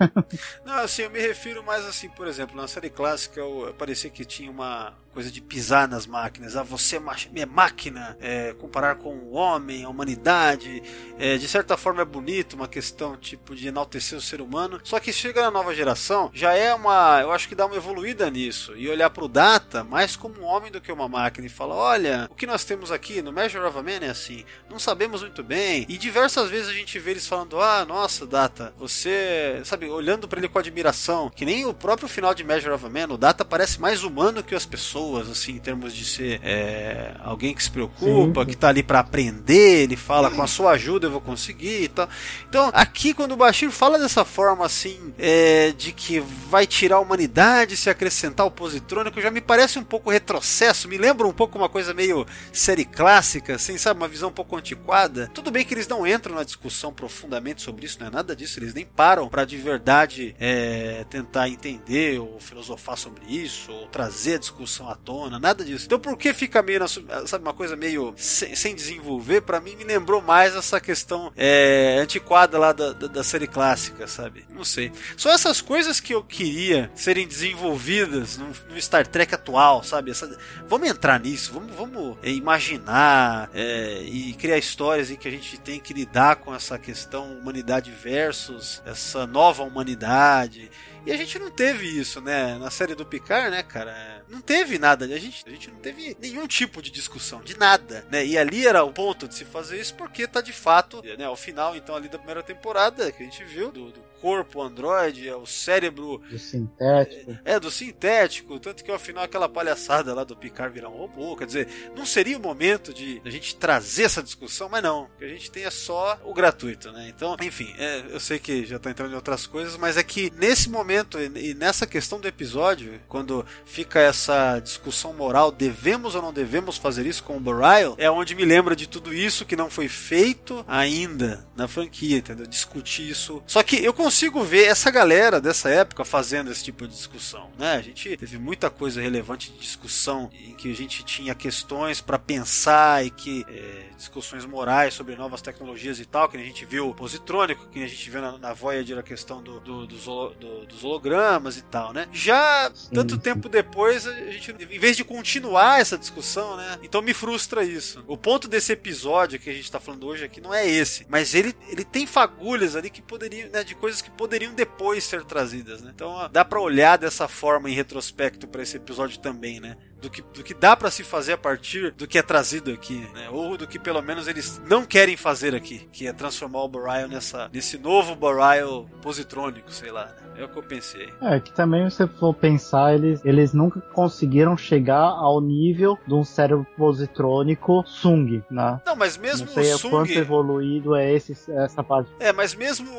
Não, assim, eu me refiro mais assim, por exemplo, na série clássica eu, parecia que tinha uma coisa de pisar nas máquinas. Ah, você é é máquina, é, comparar com o homem, a humanidade. É, de certa forma é bonito, uma questão tipo de enaltecer o ser humano. Só que chega na nova geração, já é uma. Eu acho que dá uma evoluída nisso. E olhar pro Data mais como um homem do que uma máquina e falar: olha, o que nós temos aqui no Measure of a Man é assim, não sabemos muito bem. E diversas vezes a gente vê eles falando: ah, nossa, Data, você, sabe, olhando para ele com admiração, que nem o próprio final de Measure of a Man, o Data parece mais humano que as pessoas, assim, em termos de ser é, alguém que se preocupa, Sim. que tá ali para aprender, ele fala com a sua ajuda eu vou conseguir e tal. Então, aqui quando o Bashir fala dessa forma assim, é, de que vai tirar a humanidade se acrescentar o positrônico, já me parece um pouco retrocesso, me lembra um pouco uma coisa meio série clássica, assim, sabe, uma visão um pouco antiquada. Tudo bem que eles não entram na discussão profundamente sobre isso, não é nada disso, eles nem param para de verdade é, tentar entender ou filosofar sobre isso, ou trazer a discussão à tona, nada disso. Então, por que fica meio, na, sabe, uma coisa meio sem, sem desenvolver? Para mim, me lembrou mais essa questão é, antiquada lá da, da, da série clássica, sabe? Não sei. São essas coisas que eu queria serem desenvolvidas no, no Star Trek atual, sabe? Essa- vamos entrar nisso, vamos, vamos é, imaginar é, e criar histórias em que a gente tem que lidar com essa questão humanidade versus essa nova humanidade. E a gente não teve isso, né? Na série do Picard, né, cara? Não teve nada. A gente, a gente não teve nenhum tipo de discussão, de nada, né? E ali era o ponto de se fazer isso porque tá de fato, né? Ao final, então, ali da primeira temporada que a gente viu, do, do corpo androide, é o cérebro Do sintético. é, do sintético, tanto que ao final aquela palhaçada lá do Picard virar um robô, quer dizer, não seria o momento de a gente trazer essa discussão, mas não, que a gente tenha só o gratuito, né? Então, enfim, é, eu sei que já tá entrando em outras coisas, mas é que nesse momento e, e nessa questão do episódio, quando fica essa discussão moral, devemos ou não devemos fazer isso com o Burial, é onde me lembra de tudo isso que não foi feito ainda na franquia, entendeu? Discutir isso. Só que eu consigo ver essa galera dessa época fazendo esse tipo de discussão, né? A gente teve muita coisa relevante de discussão em que a gente tinha questões para pensar e que é, discussões morais sobre novas tecnologias e tal, que a gente viu o positrônico, que a gente viu na, na Voyager a questão do, do- do- dos hologramas e tal, né? Já tanto tempo depois, a gente, em vez de continuar essa discussão, né? Então me frustra isso. O ponto desse episódio que a gente tá falando hoje aqui não é esse, mas ele, ele tem fagulhas ali que poderiam, né, de coisas que poderiam depois ser trazidas, né? Então dá pra olhar dessa forma em retrospecto pra esse episódio também, né? Do que, do que dá pra se fazer a partir do que é trazido aqui, né? Ou do que pelo menos eles não querem fazer aqui, que é transformar o Burial nessa, nesse novo Burial positrônico, sei lá. Né? É o que eu pensei. É, que também se você for pensar, eles, eles nunca conseguiram chegar ao nível de um cérebro positrônico Sung, né? Não, mas mesmo Não sei o o quanto Sung. evoluído é esse, essa parte. É, mas mesmo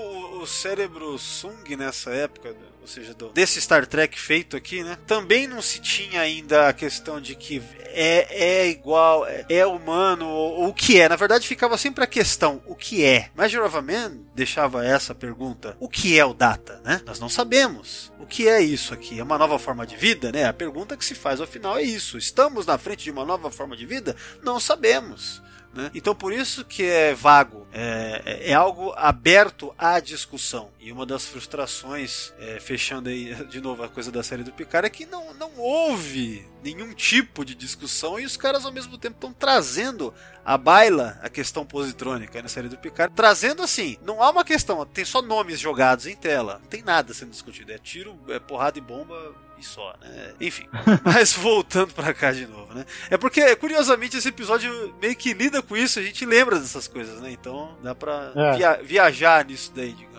o cérebro Sung nessa época, ou seja, do- desse Star Trek feito aqui, né? Também não se tinha ainda a questão de que é, é igual, é, é humano, ou, o que é. Na verdade, ficava sempre a questão, o que é? Major of Man deixava essa pergunta, o que é o Data, né? Nós não sabemos. O que é isso aqui? É uma nova forma de vida, né? A pergunta que se faz ao final é isso. Estamos na frente de uma nova forma de vida? Não sabemos. Né? Então por isso que é vago, é, é- é algo aberto à discussão. E uma das frustrações, é, fechando aí <laughs> de novo a coisa da série do Picard, é que não, não houve nenhum tipo de discussão e os caras ao mesmo tempo estão trazendo à baila a questão positrônica na série do Picard. Trazendo assim, não há uma questão, tem só nomes jogados em tela, não tem nada sendo discutido, é tiro, é porrada e bomba e só, né? Enfim. <laughs> Mas voltando pra cá de novo, né? É porque, curiosamente, esse episódio meio que lida com isso, a gente lembra dessas coisas, né? Então dá pra É. via- viajar nisso daí, digamos.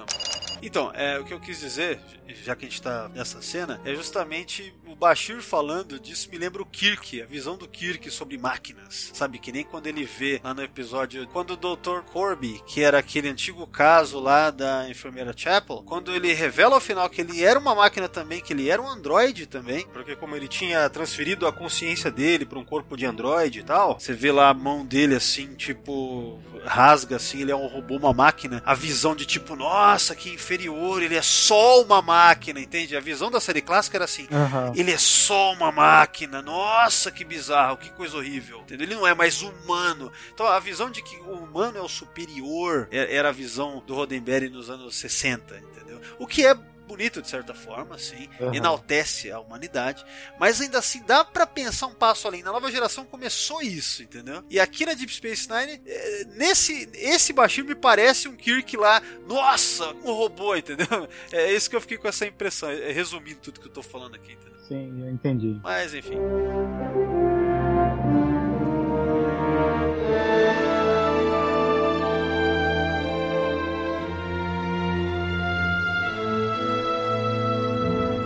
Então, é, o que eu quis dizer, já que a gente tá nessa cena, é justamente o Bashir falando disso me lembra o Kirk, a visão do Kirk sobre máquinas. Sabe, que nem quando ele vê lá no episódio, quando o Dr. Corby, que era aquele antigo caso lá da enfermeira Chapel, quando ele revela ao final que ele era uma máquina também, que ele era um androide também, porque como ele tinha transferido a consciência dele para um corpo de androide e tal, você vê lá a mão dele assim, tipo, rasga assim, ele é um robô, uma máquina, a visão de tipo, nossa, que inferior, ele é só uma máquina, entende? A visão da série clássica era assim, Aham. ele é só uma máquina, nossa, que bizarro, que coisa horrível, entendeu? Ele não é mais humano. Então a visão de que o humano é o superior é- era a visão do Roddenberry nos anos 60, entendeu? O que é bonito de certa forma, sim, Aham. enaltece a humanidade, mas ainda assim dá pra pensar um passo além. Na nova geração começou isso, entendeu? E aqui na Deep Space Nine, eh, nesse esse Bashir me parece um Kirk lá, nossa, um robô, entendeu? <laughs> É isso que eu fiquei com essa impressão, é, resumindo tudo que eu tô falando aqui, entendeu? Sim, eu entendi. Mas enfim.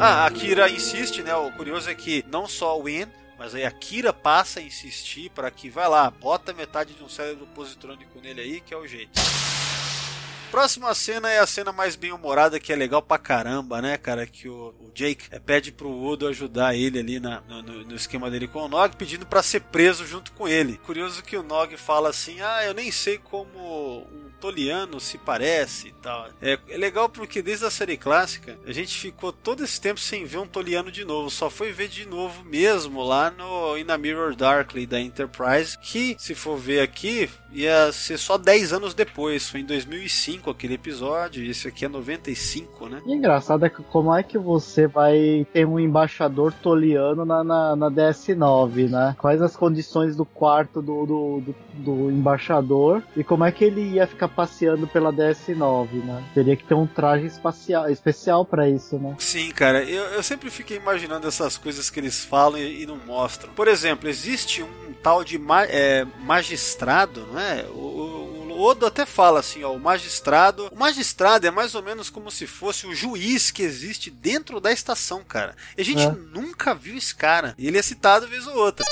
Ah, a Kira insiste, né? O curioso é que não só o Win, mas aí a Kira passa a insistir para que vai lá, bota metade de um cérebro positrônico nele aí, que é o jeito. Próxima cena é a cena mais bem humorada, que é legal pra caramba, né, cara? Que o, o Jake pede pro Udo ajudar ele ali na- no, no- esquema dele com o Nog, pedindo pra ser preso junto com ele. Curioso que o Nog fala assim: Ah, eu nem sei como um toliano se parece e tal. É, é legal porque desde a série clássica a gente ficou todo esse tempo sem ver um toliano de novo, só foi ver de novo mesmo lá no In a Mirror Darkly da Enterprise, que se for ver aqui ia ser só 10 anos depois, foi em 2005 aquele episódio, e esse aqui é 95, né? E engraçado é que como é que você vai ter um embaixador toliano na, na, na DS9, né? Quais as condições do quarto do, do, do, do embaixador e como é que ele ia ficar passeando pela DS9, né? Teria que ter um traje espacial, especial pra isso, né? Sim, cara, eu, eu sempre fiquei imaginando essas coisas que eles falam e, e não mostram. Por exemplo, existe um tal de ma- é, magistrado, não é? O o Odo até fala assim, ó, o magistrado. O magistrado é mais ou menos como se fosse o juiz que existe dentro da estação, cara. E a gente É. nunca viu esse cara. E ele é citado vez ou outra.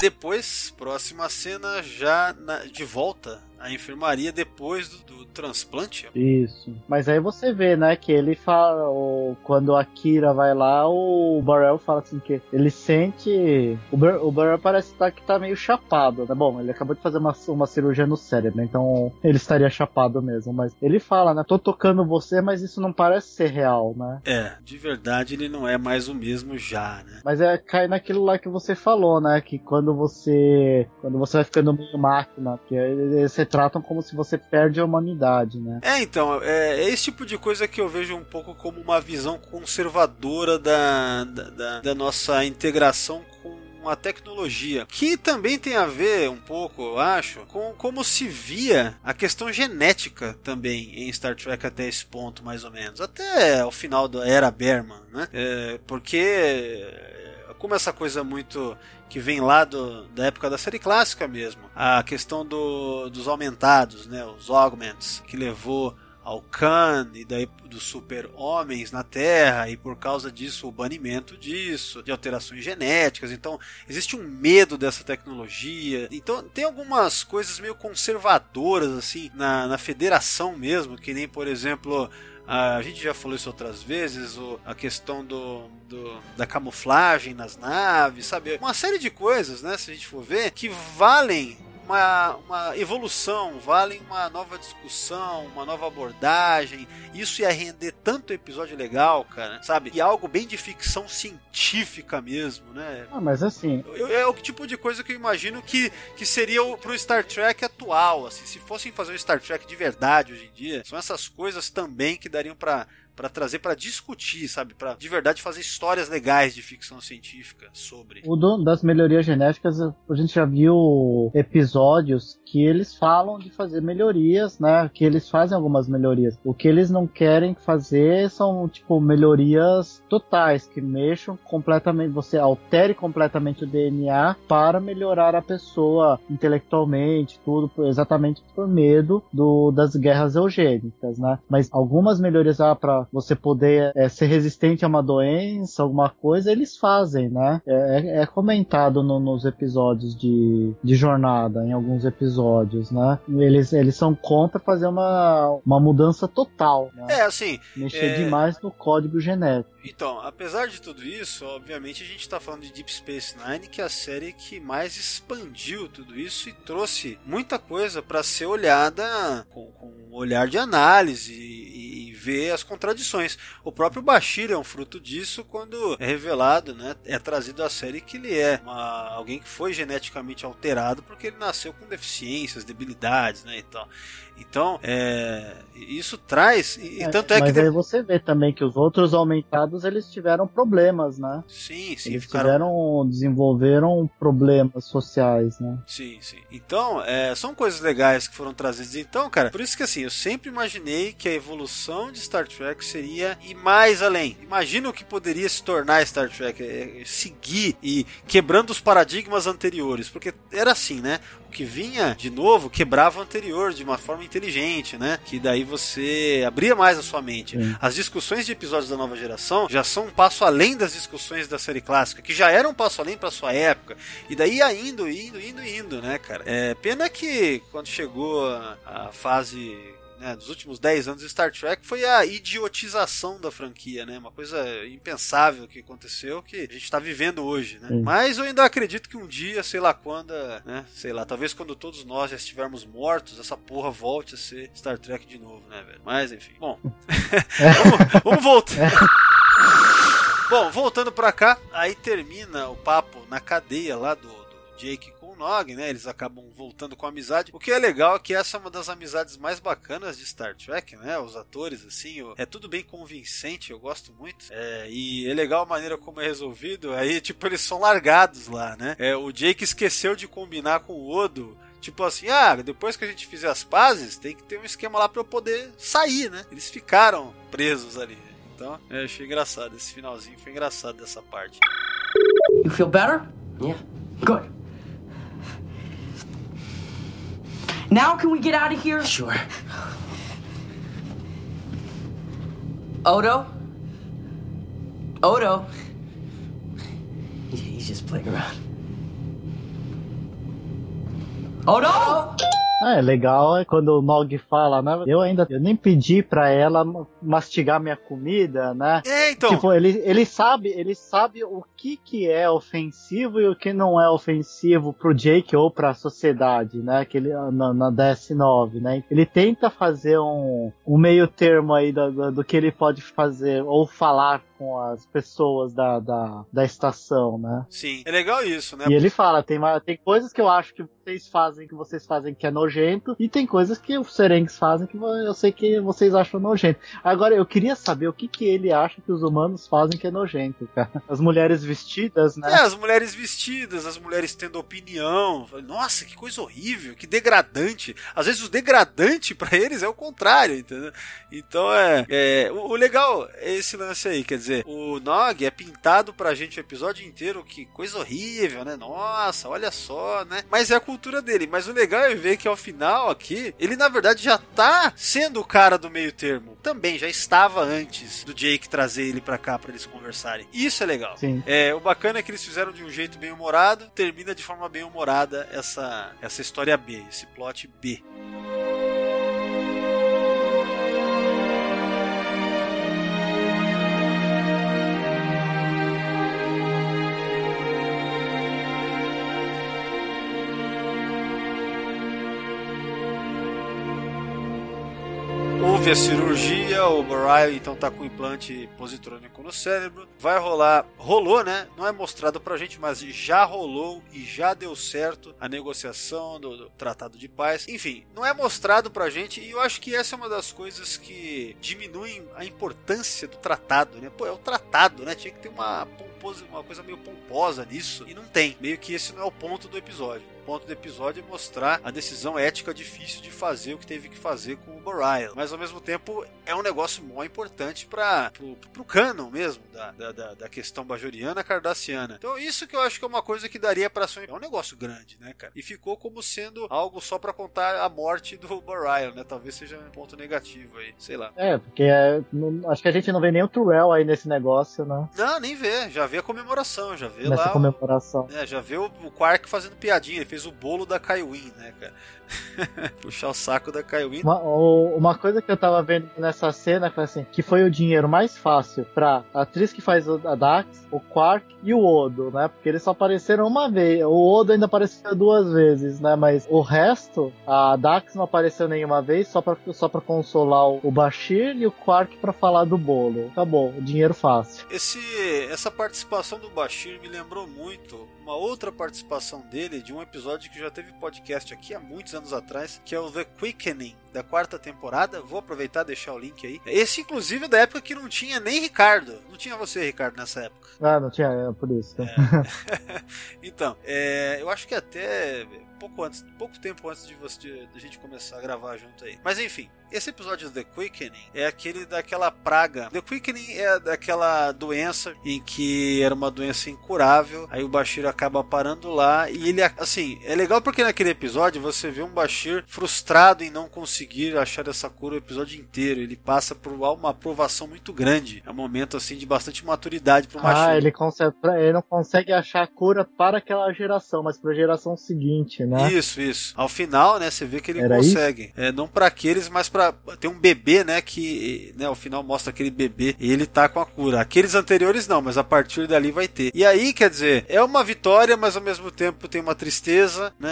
Depois, próxima cena, já na- de volta à enfermaria depois do, do transplante. Isso. Mas aí você vê, né, que ele fala, o- quando a Kira vai lá, o Burrell fala assim que ele sente. O, Bur o Burrell parece tá, que tá meio chapado, né? Bom, ele acabou de fazer uma, uma cirurgia no cérebro, então ele estaria chapado mesmo. Mas ele fala, né? Tô tocando você, mas isso não parece ser real, né? É, de verdade ele não é mais o mesmo já, né? Mas é cai naquilo lá que você falou, né? Que quando você quando você vai ficando meio máquina, que se tratam como se você perde a humanidade, né? É, então, é, é esse tipo de coisa que eu vejo um pouco como uma visão conservadora da, da, da- da nossa integração com a tecnologia, que também tem a ver um pouco, eu acho, com como se via a questão genética também em Star Trek até esse ponto, mais ou menos, até o final da era Berman, né? É, porque como essa coisa muito que vem lá do, da época da série clássica mesmo, a questão do, dos aumentados, né, os augments, que levou ao Khan e daí dos super-homens na Terra e por causa disso o banimento disso, de alterações genéticas. Então existe um medo dessa tecnologia. Então tem algumas coisas meio conservadoras assim na, na federação mesmo, que nem por exemplo a gente já falou isso outras vezes, o- a questão do, do- da camuflagem nas naves, sabe? Uma série de coisas, né? Se a gente for ver, que valem uma, uma evolução, valem uma nova discussão, uma nova abordagem. Isso ia render tanto episódio legal, cara, sabe? E algo bem de ficção científica mesmo, né? Ah, mas assim, Eu- É o tipo de coisa que eu imagino que, que seria o, pro Star Trek atual, assim, se fossem fazer um Star Trek de verdade hoje em dia, são essas coisas também que dariam pra para trazer pra discutir, sabe, Pra de verdade fazer histórias legais de ficção científica sobre. O do- das melhorias genéticas, a gente já viu episódios que eles falam de fazer melhorias, né? Que eles fazem algumas melhorias. O que eles não querem fazer são, tipo, melhorias totais, que mexam completamente, você altere completamente o DNA para melhorar a pessoa intelectualmente, tudo, exatamente por medo do, das guerras eugênicas, né? Mas algumas melhorias ah, para você poder eh, ser resistente a uma doença, alguma coisa, eles fazem, né? É, é comentado no- nos episódios de, de jornada, em alguns episódios, né? Eles, eles são contra fazer uma, uma mudança total, né? É, assim, Mexer é, demais no código genético. Então, apesar de tudo isso, obviamente a gente está falando de Deep Space Nine, que é a série que mais expandiu tudo isso e trouxe muita coisa para ser olhada com, com um olhar de análise e, e ver as contradições. O próprio Bashir é um fruto disso quando é revelado, né, é trazido à série que ele é uma- alguém que foi geneticamente alterado porque ele nasceu com deficiências, debilidades, né, e tal. Então, é, isso traz e, e tanto é Mas que aí você vê também que os outros aumentados eles tiveram problemas, né? sim, sim, Eles ficaram tiveram, desenvolveram problemas sociais, né? Sim, sim. Então, é, são coisas legais que foram trazidas. Então, cara, por isso que assim, eu sempre imaginei que a evolução de Star Trek seria ir mais além. Imagina o que poderia se tornar Star Trek, é, é, seguir e quebrando os paradigmas anteriores, porque era assim, né? Que vinha de novo quebrava o anterior de uma forma inteligente, né? Que daí você abria mais a sua mente. Sim. As discussões de episódios da nova geração já são um passo além das discussões da série clássica, que já eram um passo além para sua época. E daí ia indo, indo, indo, indo, né, cara? É pena que quando chegou a, a fase né, dos últimos 10 anos de Star Trek foi a idiotização da franquia, né? Uma coisa impensável que aconteceu que a gente está vivendo hoje, né? Sim. Mas eu ainda acredito que um dia, sei lá quando, né? Sei lá, talvez quando todos nós já estivermos mortos, essa porra volte a ser Star Trek de novo, né, velho? Mas enfim, bom. <laughs> <laughs> vamos, vamos voltar. Bom, voltando pra cá, aí termina o papo na cadeia lá do, do Jake o Nog, né? Eles acabam voltando com amizade. O que é legal é que essa é uma das amizades mais bacanas de Star Trek, né? Os atores, assim, é tudo bem convincente, eu gosto muito. É, e é legal a maneira como é resolvido. Aí, tipo, eles são largados lá, né? É, o Jake esqueceu de combinar com o Odo. Tipo assim, ah, depois que a gente fizer as pazes, tem que ter um esquema lá pra eu poder sair, né? Eles ficaram presos ali. Então, eu achei engraçado. Esse finalzinho foi engraçado dessa parte. You feel better? Yeah. Good. Now can we get out of here? Sure. Odo? Odo? He's just playing around. Odo? Ah, é legal é quando o Nog fala, né? Eu ainda eu nem pedi pra ela mastigar minha comida, né? É, então. Tipo, ele, ele sabe, ele sabe o que que é ofensivo e o que não é ofensivo pro Jake ou pra sociedade, né? Que ele, na, na DS9, né? Ele tenta fazer um, um meio termo aí do, do, do que ele pode fazer ou falar com as pessoas da, da, da estação, né? Sim, é legal isso, né? E ele fala, tem, tem coisas que eu acho que vocês fazem, que vocês fazem que é nojento, e tem coisas que os Serengs fazem que eu sei que vocês acham nojento. Agora, eu queria saber o que, que ele acha que os humanos fazem que é nojento, cara. As mulheres vestidas, né? É, as mulheres vestidas, as mulheres tendo opinião. Nossa, que coisa horrível, que degradante. Às vezes o degradante para eles é o contrário, entendeu? Então é, é o, o legal é esse lance aí, quer dizer, o Nog é pintado pra gente o episódio inteiro, que coisa horrível, né? Nossa, olha só, né? Mas é a cultura dele. Mas o legal é ver que ao final aqui, ele na verdade já tá sendo o cara do meio termo. Também já estava antes do Jake trazer ele pra cá pra eles conversarem. Isso é legal. Sim. É, o bacana é que eles fizeram de um jeito bem humorado, termina de forma bem humorada essa, essa história B, esse plot B. houve a cirurgia, o Brian então tá com implante positrônico no cérebro. Vai rolar, rolou, né? Não é mostrado pra gente, mas já rolou e já deu certo a negociação do, do tratado de paz. Enfim, não é mostrado pra gente e eu acho que essa é uma das coisas que diminuem a importância do tratado, né? Pô, é o tratado, né? Tinha que ter uma pomposa, uma coisa meio pomposa nisso e não tem. Meio que esse não é o ponto do episódio. O ponto do episódio é mostrar a decisão ética difícil de fazer o que teve que fazer com o Borial. Mas ao mesmo tempo é um negócio muito importante para pro, pro canon mesmo da, da, da, questão bajoriana cardassiana. Então isso que eu acho que é uma coisa que daria para ser é um negócio grande, né, cara? E ficou como sendo algo só para contar a morte do Borial, né? Talvez seja um ponto negativo aí, sei lá. É, porque é, não, acho que a gente não vê nem o Turrell aí nesse negócio, né? Não, nem vê. Já vê a comemoração, já vê Nessa lá. comemoração. O, é, já vê o, o Quark fazendo piadinha fez o bolo da Kaiwin, né, cara? <laughs> Puxar o saco da Kaiwin. Uma, uma, coisa que eu tava vendo nessa cena foi assim, que foi o dinheiro mais fácil pra atriz que faz a Dax, o Quark e o Odo, né? Porque eles só apareceram uma vez. O Odo ainda apareceu duas vezes, né? Mas o resto, a Dax não apareceu nenhuma vez, só pra, só pra consolar o Bashir e o Quark pra falar do bolo. Acabou, dinheiro fácil. Esse, essa participação do Bashir me lembrou muito uma outra participação dele de um episódio que já teve podcast aqui há muitos anos atrás, que é o The Quickening da quarta temporada. Vou aproveitar e deixar o link aí. Esse, inclusive, é da época que não tinha nem Ricardo. Não tinha você, Ricardo, nessa época. Ah, não tinha, é por isso. É. <laughs> então, é, eu acho que até pouco antes, pouco tempo antes de, você, de, a gente começar a gravar junto aí. Mas enfim, esse episódio do The Quickening é aquele daquela praga. The Quickening é daquela doença em que era uma doença incurável. Aí o Bashir acaba parando lá e ele, assim, é legal porque naquele episódio você vê um Bashir frustrado em não conseguir achar essa cura o episódio inteiro. Ele passa por uma aprovação muito grande. É um momento assim de bastante maturidade pro Bashir. Ah, ele, consegue, ele não consegue achar a cura para aquela geração, mas para a geração seguinte, né? Isso, isso. Ao final, né, você vê que ele Era consegue. É, não para aqueles, mas para tem um bebê, né, que, né, ao final mostra aquele bebê e ele tá com a cura. Aqueles anteriores não, mas a partir dali vai ter. E aí, quer dizer, é uma vitória, mas ao mesmo tempo tem uma tristeza, né?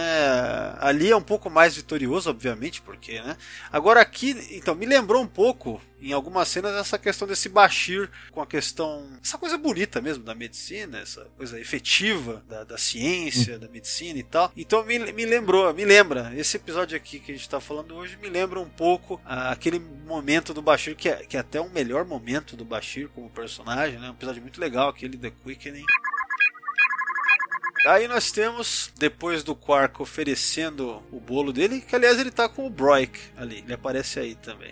Ali é um pouco mais vitorioso, obviamente, porque, né? Agora aqui, então, me lembrou um pouco em algumas cenas essa questão desse Bashir com a questão, essa coisa bonita mesmo da medicina, essa coisa efetiva da, da ciência, da medicina e tal. Então me, me lembrou, me lembra, esse episódio aqui que a gente está falando hoje me lembra um pouco ah, aquele momento do Bashir, que é, que é até o melhor momento do Bashir como personagem, né? Um episódio muito legal, aquele The Quickening. Aí nós temos, depois do Quark oferecendo o bolo dele, que aliás ele tá com o Broik ali, ele aparece aí também.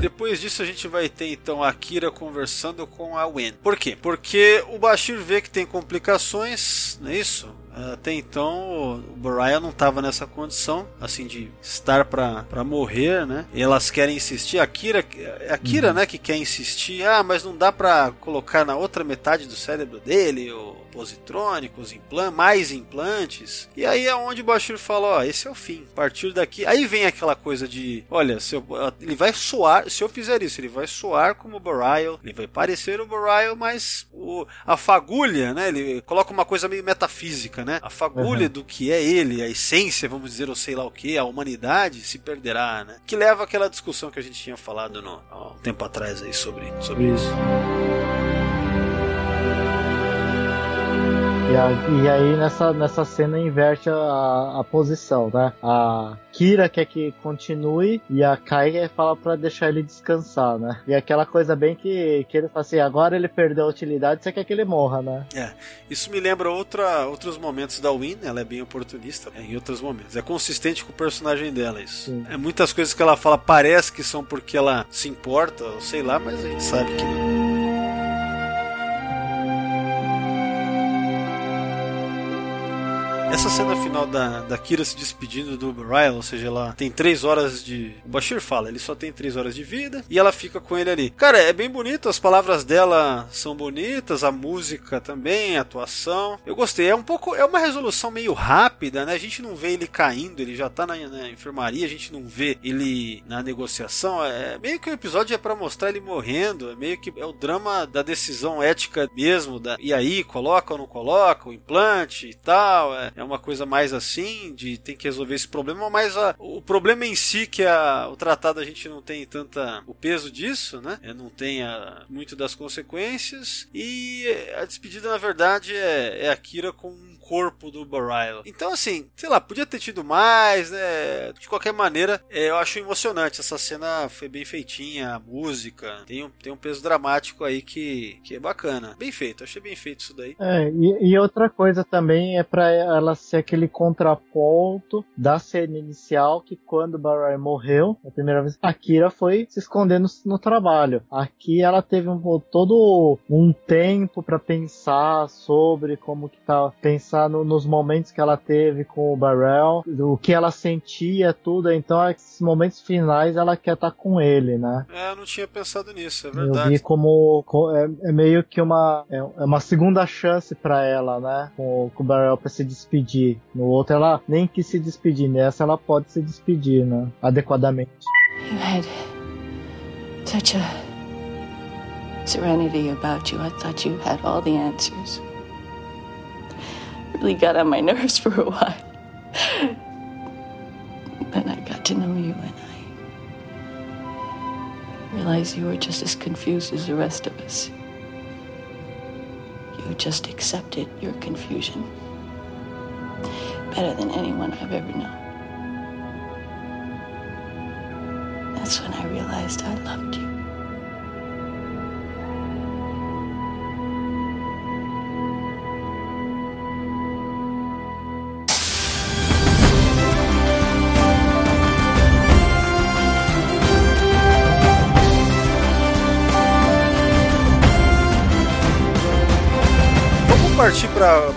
Depois disso a gente vai ter então a Kira conversando com a Wen. Por quê? Porque o Bashir vê que tem complicações, não é isso? Até então, o Burial não estava nessa condição, assim, de estar pra, pra morrer, né? E elas querem insistir. A Kira, é a Kira, Uhum. né, que quer insistir. Ah, mas não dá pra colocar na outra metade do cérebro dele, o positrônicos, implan mais implantes. E aí é onde o Bashir fala, ó, esse é o fim. A partir daqui, aí vem aquela coisa de, olha, se eu, ele vai soar, se eu fizer isso, ele vai soar como o Burial, ele vai parecer o Burial, mas o, a fagulha, né, ele coloca uma coisa meio metafísica, né? A fagulha Uhum. do que é ele, a essência, vamos dizer, ou sei lá o que, a humanidade se perderá, né? Que leva àquela discussão que a gente tinha falado no, há um tempo atrás aí sobre, sobre isso. E, e aí nessa, nessa cena inverte a, a posição, né? A Kira quer que continue e a Kai fala pra deixar ele descansar, né? E aquela coisa bem que, que ele fala assim, agora ele perdeu a utilidade, você quer que ele morra, né? É, isso me lembra outra, outros momentos da Win, ela é bem oportunista é, em outros momentos. É consistente com o personagem dela isso. É muitas coisas que ela fala parece que são porque ela se importa, ou sei lá, mas a gente sabe que não. Essa cena final da, da Kira se despedindo do Burial, ou seja, ela tem três horas de. O Bashir fala, ele só tem três horas de vida e ela fica com ele ali. Cara, é bem bonito, as palavras dela são bonitas, a música também, a atuação. Eu gostei. É um pouco. É uma resolução meio rápida, né? A gente não vê ele caindo, ele já tá na, na enfermaria, a gente não vê ele na negociação. É meio que o episódio é para mostrar ele morrendo, é meio que é o drama da decisão ética mesmo. Da, e aí, coloca ou não coloca o implante e tal. É, é uma coisa mais assim, de tem que resolver esse problema, mas a, o problema em si, que a, o tratado a gente não tem tanta o peso disso, né? É, não tem a, muito das consequências. E a despedida, na verdade, é, é a Kira com corpo do Burial. Então, assim, sei lá, podia ter tido mais, né? De qualquer maneira, é, eu acho emocionante. Essa cena foi bem feitinha, a música, tem um, tem um peso dramático aí que, que é bacana. Bem feito, achei bem feito isso daí. É, e, e outra coisa também é pra ela ser aquele contraponto da cena inicial que quando o Barai morreu, a primeira vez, a Kira foi se esconder no, trabalho. Aqui ela teve um, todo um tempo pra pensar sobre como que tá, pensar no- nos momentos que ela teve com o Barrel, o que ela sentia, tudo. Então, esses momentos finais ela quer estar com ele, né? É, eu não tinha pensado nisso, é Eu verdade. vi como co- é, é meio que uma é, é uma segunda chance pra ela, né? Com, com o Barrel pra se despedir. No outro ela nem quis se despedir, nessa ela pode se despedir, né? Adequadamente. You had such a serenity about you. I thought you had all the answers. Really got on my <laughs> nerves for a while. Then I got to know you and I realized you were just as confused as the rest of us. You just accepted your confusion better than anyone I've ever known. That's when I realized I loved you. Para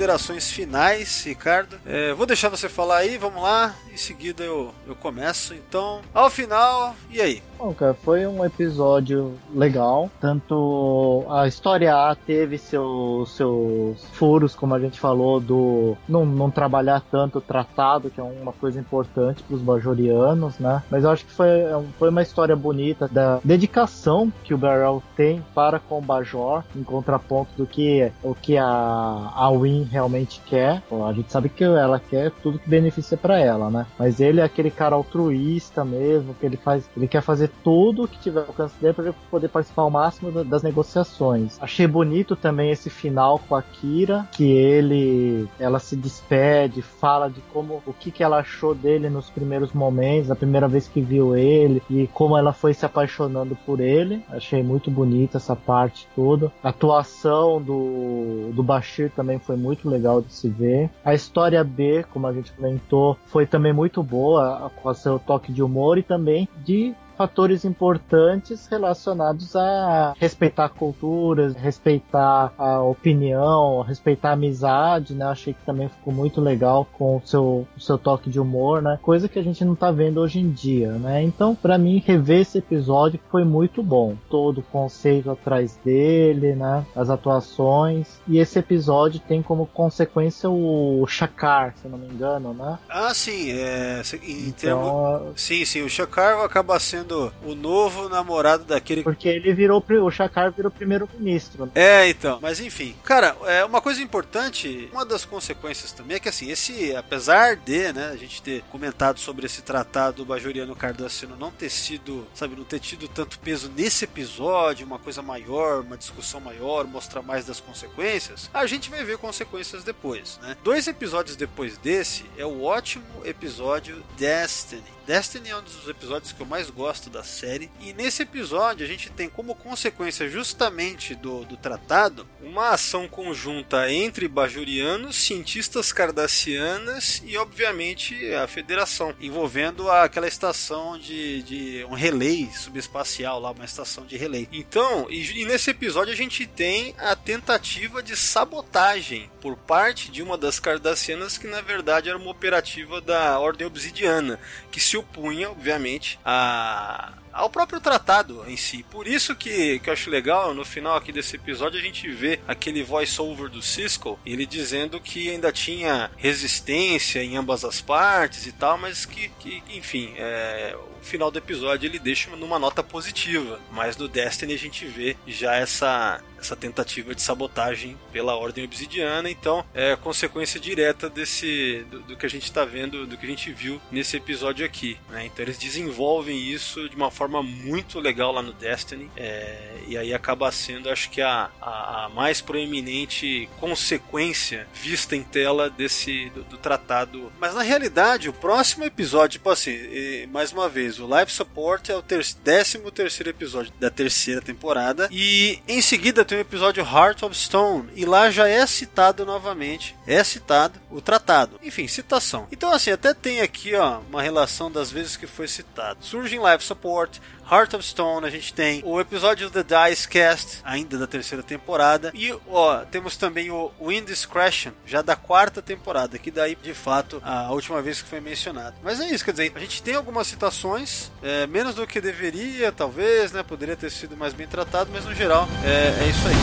considerações finais, Ricardo. É, vou deixar você falar aí, vamos lá. Em seguida eu, eu começo. Então, ao final, e aí? Bom, cara, foi um episódio legal. Tanto a história A teve seus, seus furos, como a gente falou, do não, não trabalhar tanto o tratado, que é uma coisa importante para os bajorianos, né? Mas eu acho que foi, foi uma história bonita da dedicação que o Barrel tem para com o Bajor, em contraponto do que o que a, a Win realmente quer. A gente sabe que ela quer tudo que beneficia para ela, né? Mas ele é aquele cara altruísta mesmo, que ele faz, ele quer fazer tudo que tiver ao alcance dele para poder participar ao máximo da- das negociações. Achei bonito também esse final com a Kira, que ele, ela se despede, fala de como, o que que ela achou dele nos primeiros momentos, a primeira vez que viu ele e como ela foi se apaixonando por ele. Achei muito bonita essa parte toda. A atuação do, do Bashir também foi muito legal de se ver. A história B, como a gente comentou, foi também muito boa, com seu toque de humor e também de fatores importantes relacionados a respeitar culturas, respeitar a opinião, respeitar a amizade, né? Achei que também ficou muito legal com o seu, o seu toque de humor, né? Coisa que a gente não tá vendo hoje em dia, né? Então, para mim, rever esse episódio foi muito bom. Todo o conceito atrás dele, né? As atuações. E esse episódio tem como consequência o Shakar, se não me engano, né? Ah, sim. É, em Então, termo- Sim, sim. O Shakar acaba sendo o novo namorado daquele. Porque ele virou, o Shakar virou primeiro-ministro. né? É, então. Mas enfim. Cara, é uma coisa importante, uma das consequências também é que assim, esse, apesar de, né, a gente ter comentado sobre esse tratado bajoriano cardassiano não ter sido, sabe, não ter tido tanto peso nesse episódio, uma coisa maior, uma discussão maior, mostrar mais das consequências, a gente vai ver consequências depois, né? Dois episódios depois desse é o ótimo episódio Destiny. Destiny é um dos episódios que eu mais gosto da série. E nesse episódio a gente tem como consequência justamente do, do tratado uma ação conjunta entre bajurianos, cientistas cardassianas e obviamente a federação, envolvendo aquela estação de, de um relay subespacial lá, uma estação de relay. Então, e, e nesse episódio a gente tem a tentativa de sabotagem por parte de uma das cardassianas que na verdade era uma operativa da Ordem Obsidiana, que se opunha, obviamente, a ao próprio tratado em si. Por isso que, que eu acho legal, no final aqui desse episódio, a gente vê aquele voice-over do Cisco, ele dizendo que ainda tinha resistência em ambas as partes e tal, mas que, que enfim, é, o final do episódio ele deixa numa nota positiva. Mas no Destiny a gente vê já essa, essa tentativa de sabotagem pela Ordem Obsidiana, então é consequência direta desse do, do que a gente está vendo, do que a gente viu nesse episódio aqui. Né? Então eles desenvolvem isso de uma forma muito legal lá no Destiny, é, e aí acaba sendo, acho que a, a, a mais proeminente consequência vista em tela desse do, do tratado. Mas na realidade, o próximo episódio, tipo assim, e, mais uma vez, o Live Support é o ter, 13 terceiro episódio da terceira temporada, e em seguida tem o episódio Heart of Stone, e lá já é citado novamente, é citado o tratado. Enfim, citação. Então assim, até tem aqui, ó, uma relação das vezes que foi citado. Surge em Live Support, Heart of Stone, a gente tem o episódio The Dice Cast, ainda da terceira temporada, e ó, temos também o Indiscretion, já da quarta temporada, que daí de fato a última vez que foi mencionado. Mas é isso, quer dizer, a gente tem algumas citações, é, menos do que deveria, talvez, né? Poderia ter sido mais bem tratado, mas no geral é, é isso aí.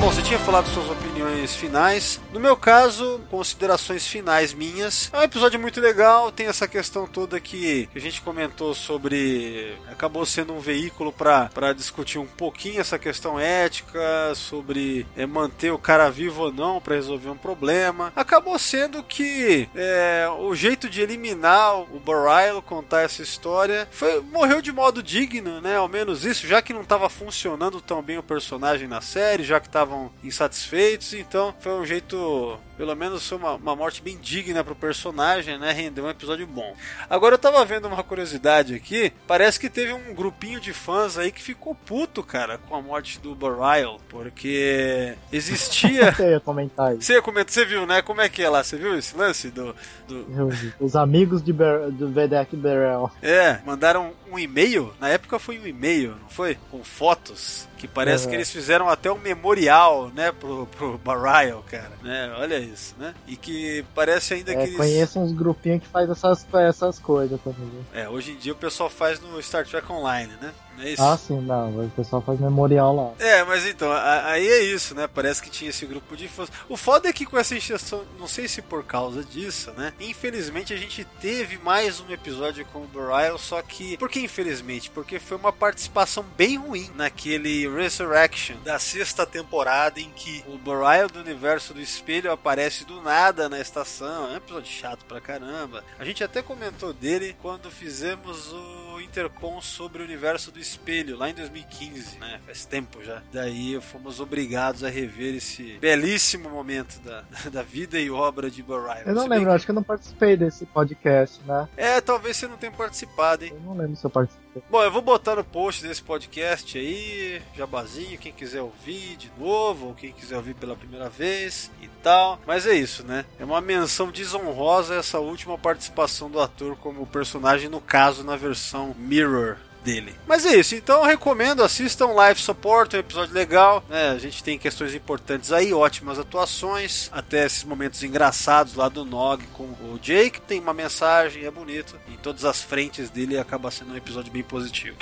Bom, você tinha falado suas opiniões finais. No meu caso, considerações finais minhas. É um episódio muito legal, tem essa questão toda que a gente comentou sobre. Acabou sendo um veículo para discutir um pouquinho essa questão ética, sobre é, manter o cara vivo ou não para resolver um problema. Acabou sendo que é, o jeito de eliminar o Barryle, contar essa história, foi, morreu de modo digno, né? Ao menos isso, já que não estava funcionando tão bem o personagem na série, já que estavam insatisfeitos, então foi um jeito, pelo menos foi uma, uma morte bem digna pro personagem, né? Rendeu um episódio bom. Agora eu tava vendo uma curiosidade aqui, parece que teve um grupinho de fãs aí que ficou puto, cara, com a morte do Barryle, porque existia. <laughs> Eu ia comentar isso. Você comenta, você viu, né? Como é que é lá? Você viu esse lance do. do... Os amigos de Ber do Vedek Berel. É, mandaram um e-mail. Na época foi um e-mail, não foi? Com fotos. Que parece Uhum. que eles fizeram até um memorial, né, pro, pro Barryle, cara. Né? Olha isso, né? E que parece ainda É, que eles. conheço uns grupinhos que faz essas, essas coisas também. É, hoje em dia o pessoal faz no Star Trek Online, né? Não é isso? Ah, sim, não. O pessoal faz memorial lá. É, mas então, aí é isso, né? Parece que tinha esse grupo de fãs. O foda é que com essa injeção, não sei se por causa disso, né? Infelizmente a gente teve mais um episódio com o Barryle, só que. Por que infelizmente? Porque foi uma participação bem ruim naquele Resurrection da sexta temporada em que o Barryle do universo do espelho aparece do nada na estação. É um episódio chato pra caramba. A gente até comentou dele quando fizemos o Intercom sobre o universo do espelho, lá em 2015, né? Faz tempo já. Daí fomos obrigados a rever esse belíssimo momento da, <laughs> da vida e obra de Barryle. Eu não bem lembro, acho que eu não participei desse podcast, né? É, talvez você não tenha participado, hein? Eu não lembro se eu participei. Bom, eu vou botar no post desse podcast aí, jabazinho, quem quiser ouvir de novo, ou quem quiser ouvir pela primeira vez e tal. Mas é isso, né? É uma menção desonrosa essa última participação do ator como personagem, no caso, na versão Mirror dele. Mas é isso, então recomendo, assistam Live Support, é um episódio legal, né? A gente tem questões importantes aí, ótimas atuações, até esses momentos engraçados lá do Nog com o Jake, tem uma mensagem, é bonito, em todas as frentes dele acaba sendo um episódio bem positivo.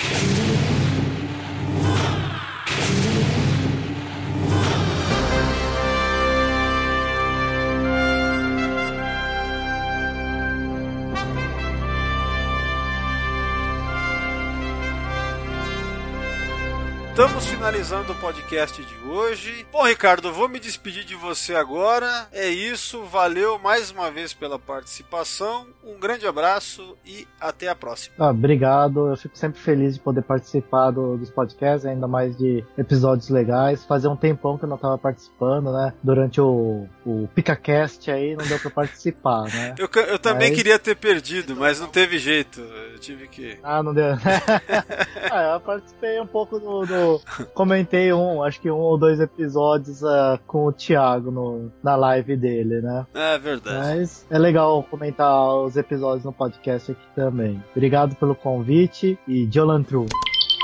Estamos finalizando o podcast de hoje. Bom, Ricardo, vou me despedir de você agora. É isso, valeu mais uma vez pela participação. Um grande abraço e até a próxima. Ah, obrigado, eu fico sempre feliz de poder participar do, dos podcasts, ainda mais de episódios legais. Fazia um tempão que eu não estava participando, né? Durante o, o PicaCast aí não deu para <laughs> participar, né? Eu, eu também mas... queria ter perdido, mas não teve jeito. Eu tive que. Ah, não deu. <laughs> ah, eu participei um pouco do, do <laughs> comentei um, acho que um ou dois episódios uh, com o Thiago no, na live dele, né? É verdade. Mas é legal comentar os episódios no podcast aqui também. Obrigado pelo convite e Jolan True.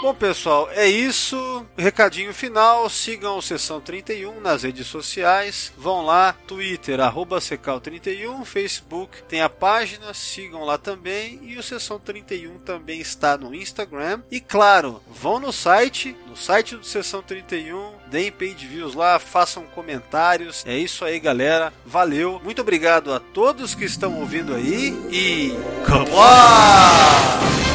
Bom, pessoal, é isso. Recadinho final. Sigam o Sessão 31 nas redes sociais. Vão lá, Twitter, arroba Secal31, Facebook tem a página, sigam lá também. E o Sessão 31 também está no Instagram. E claro, vão no site, no site do Sessão 31, deem page views lá, façam comentários. É isso aí, galera. Valeu. Muito obrigado a todos que estão ouvindo aí. E. Come on!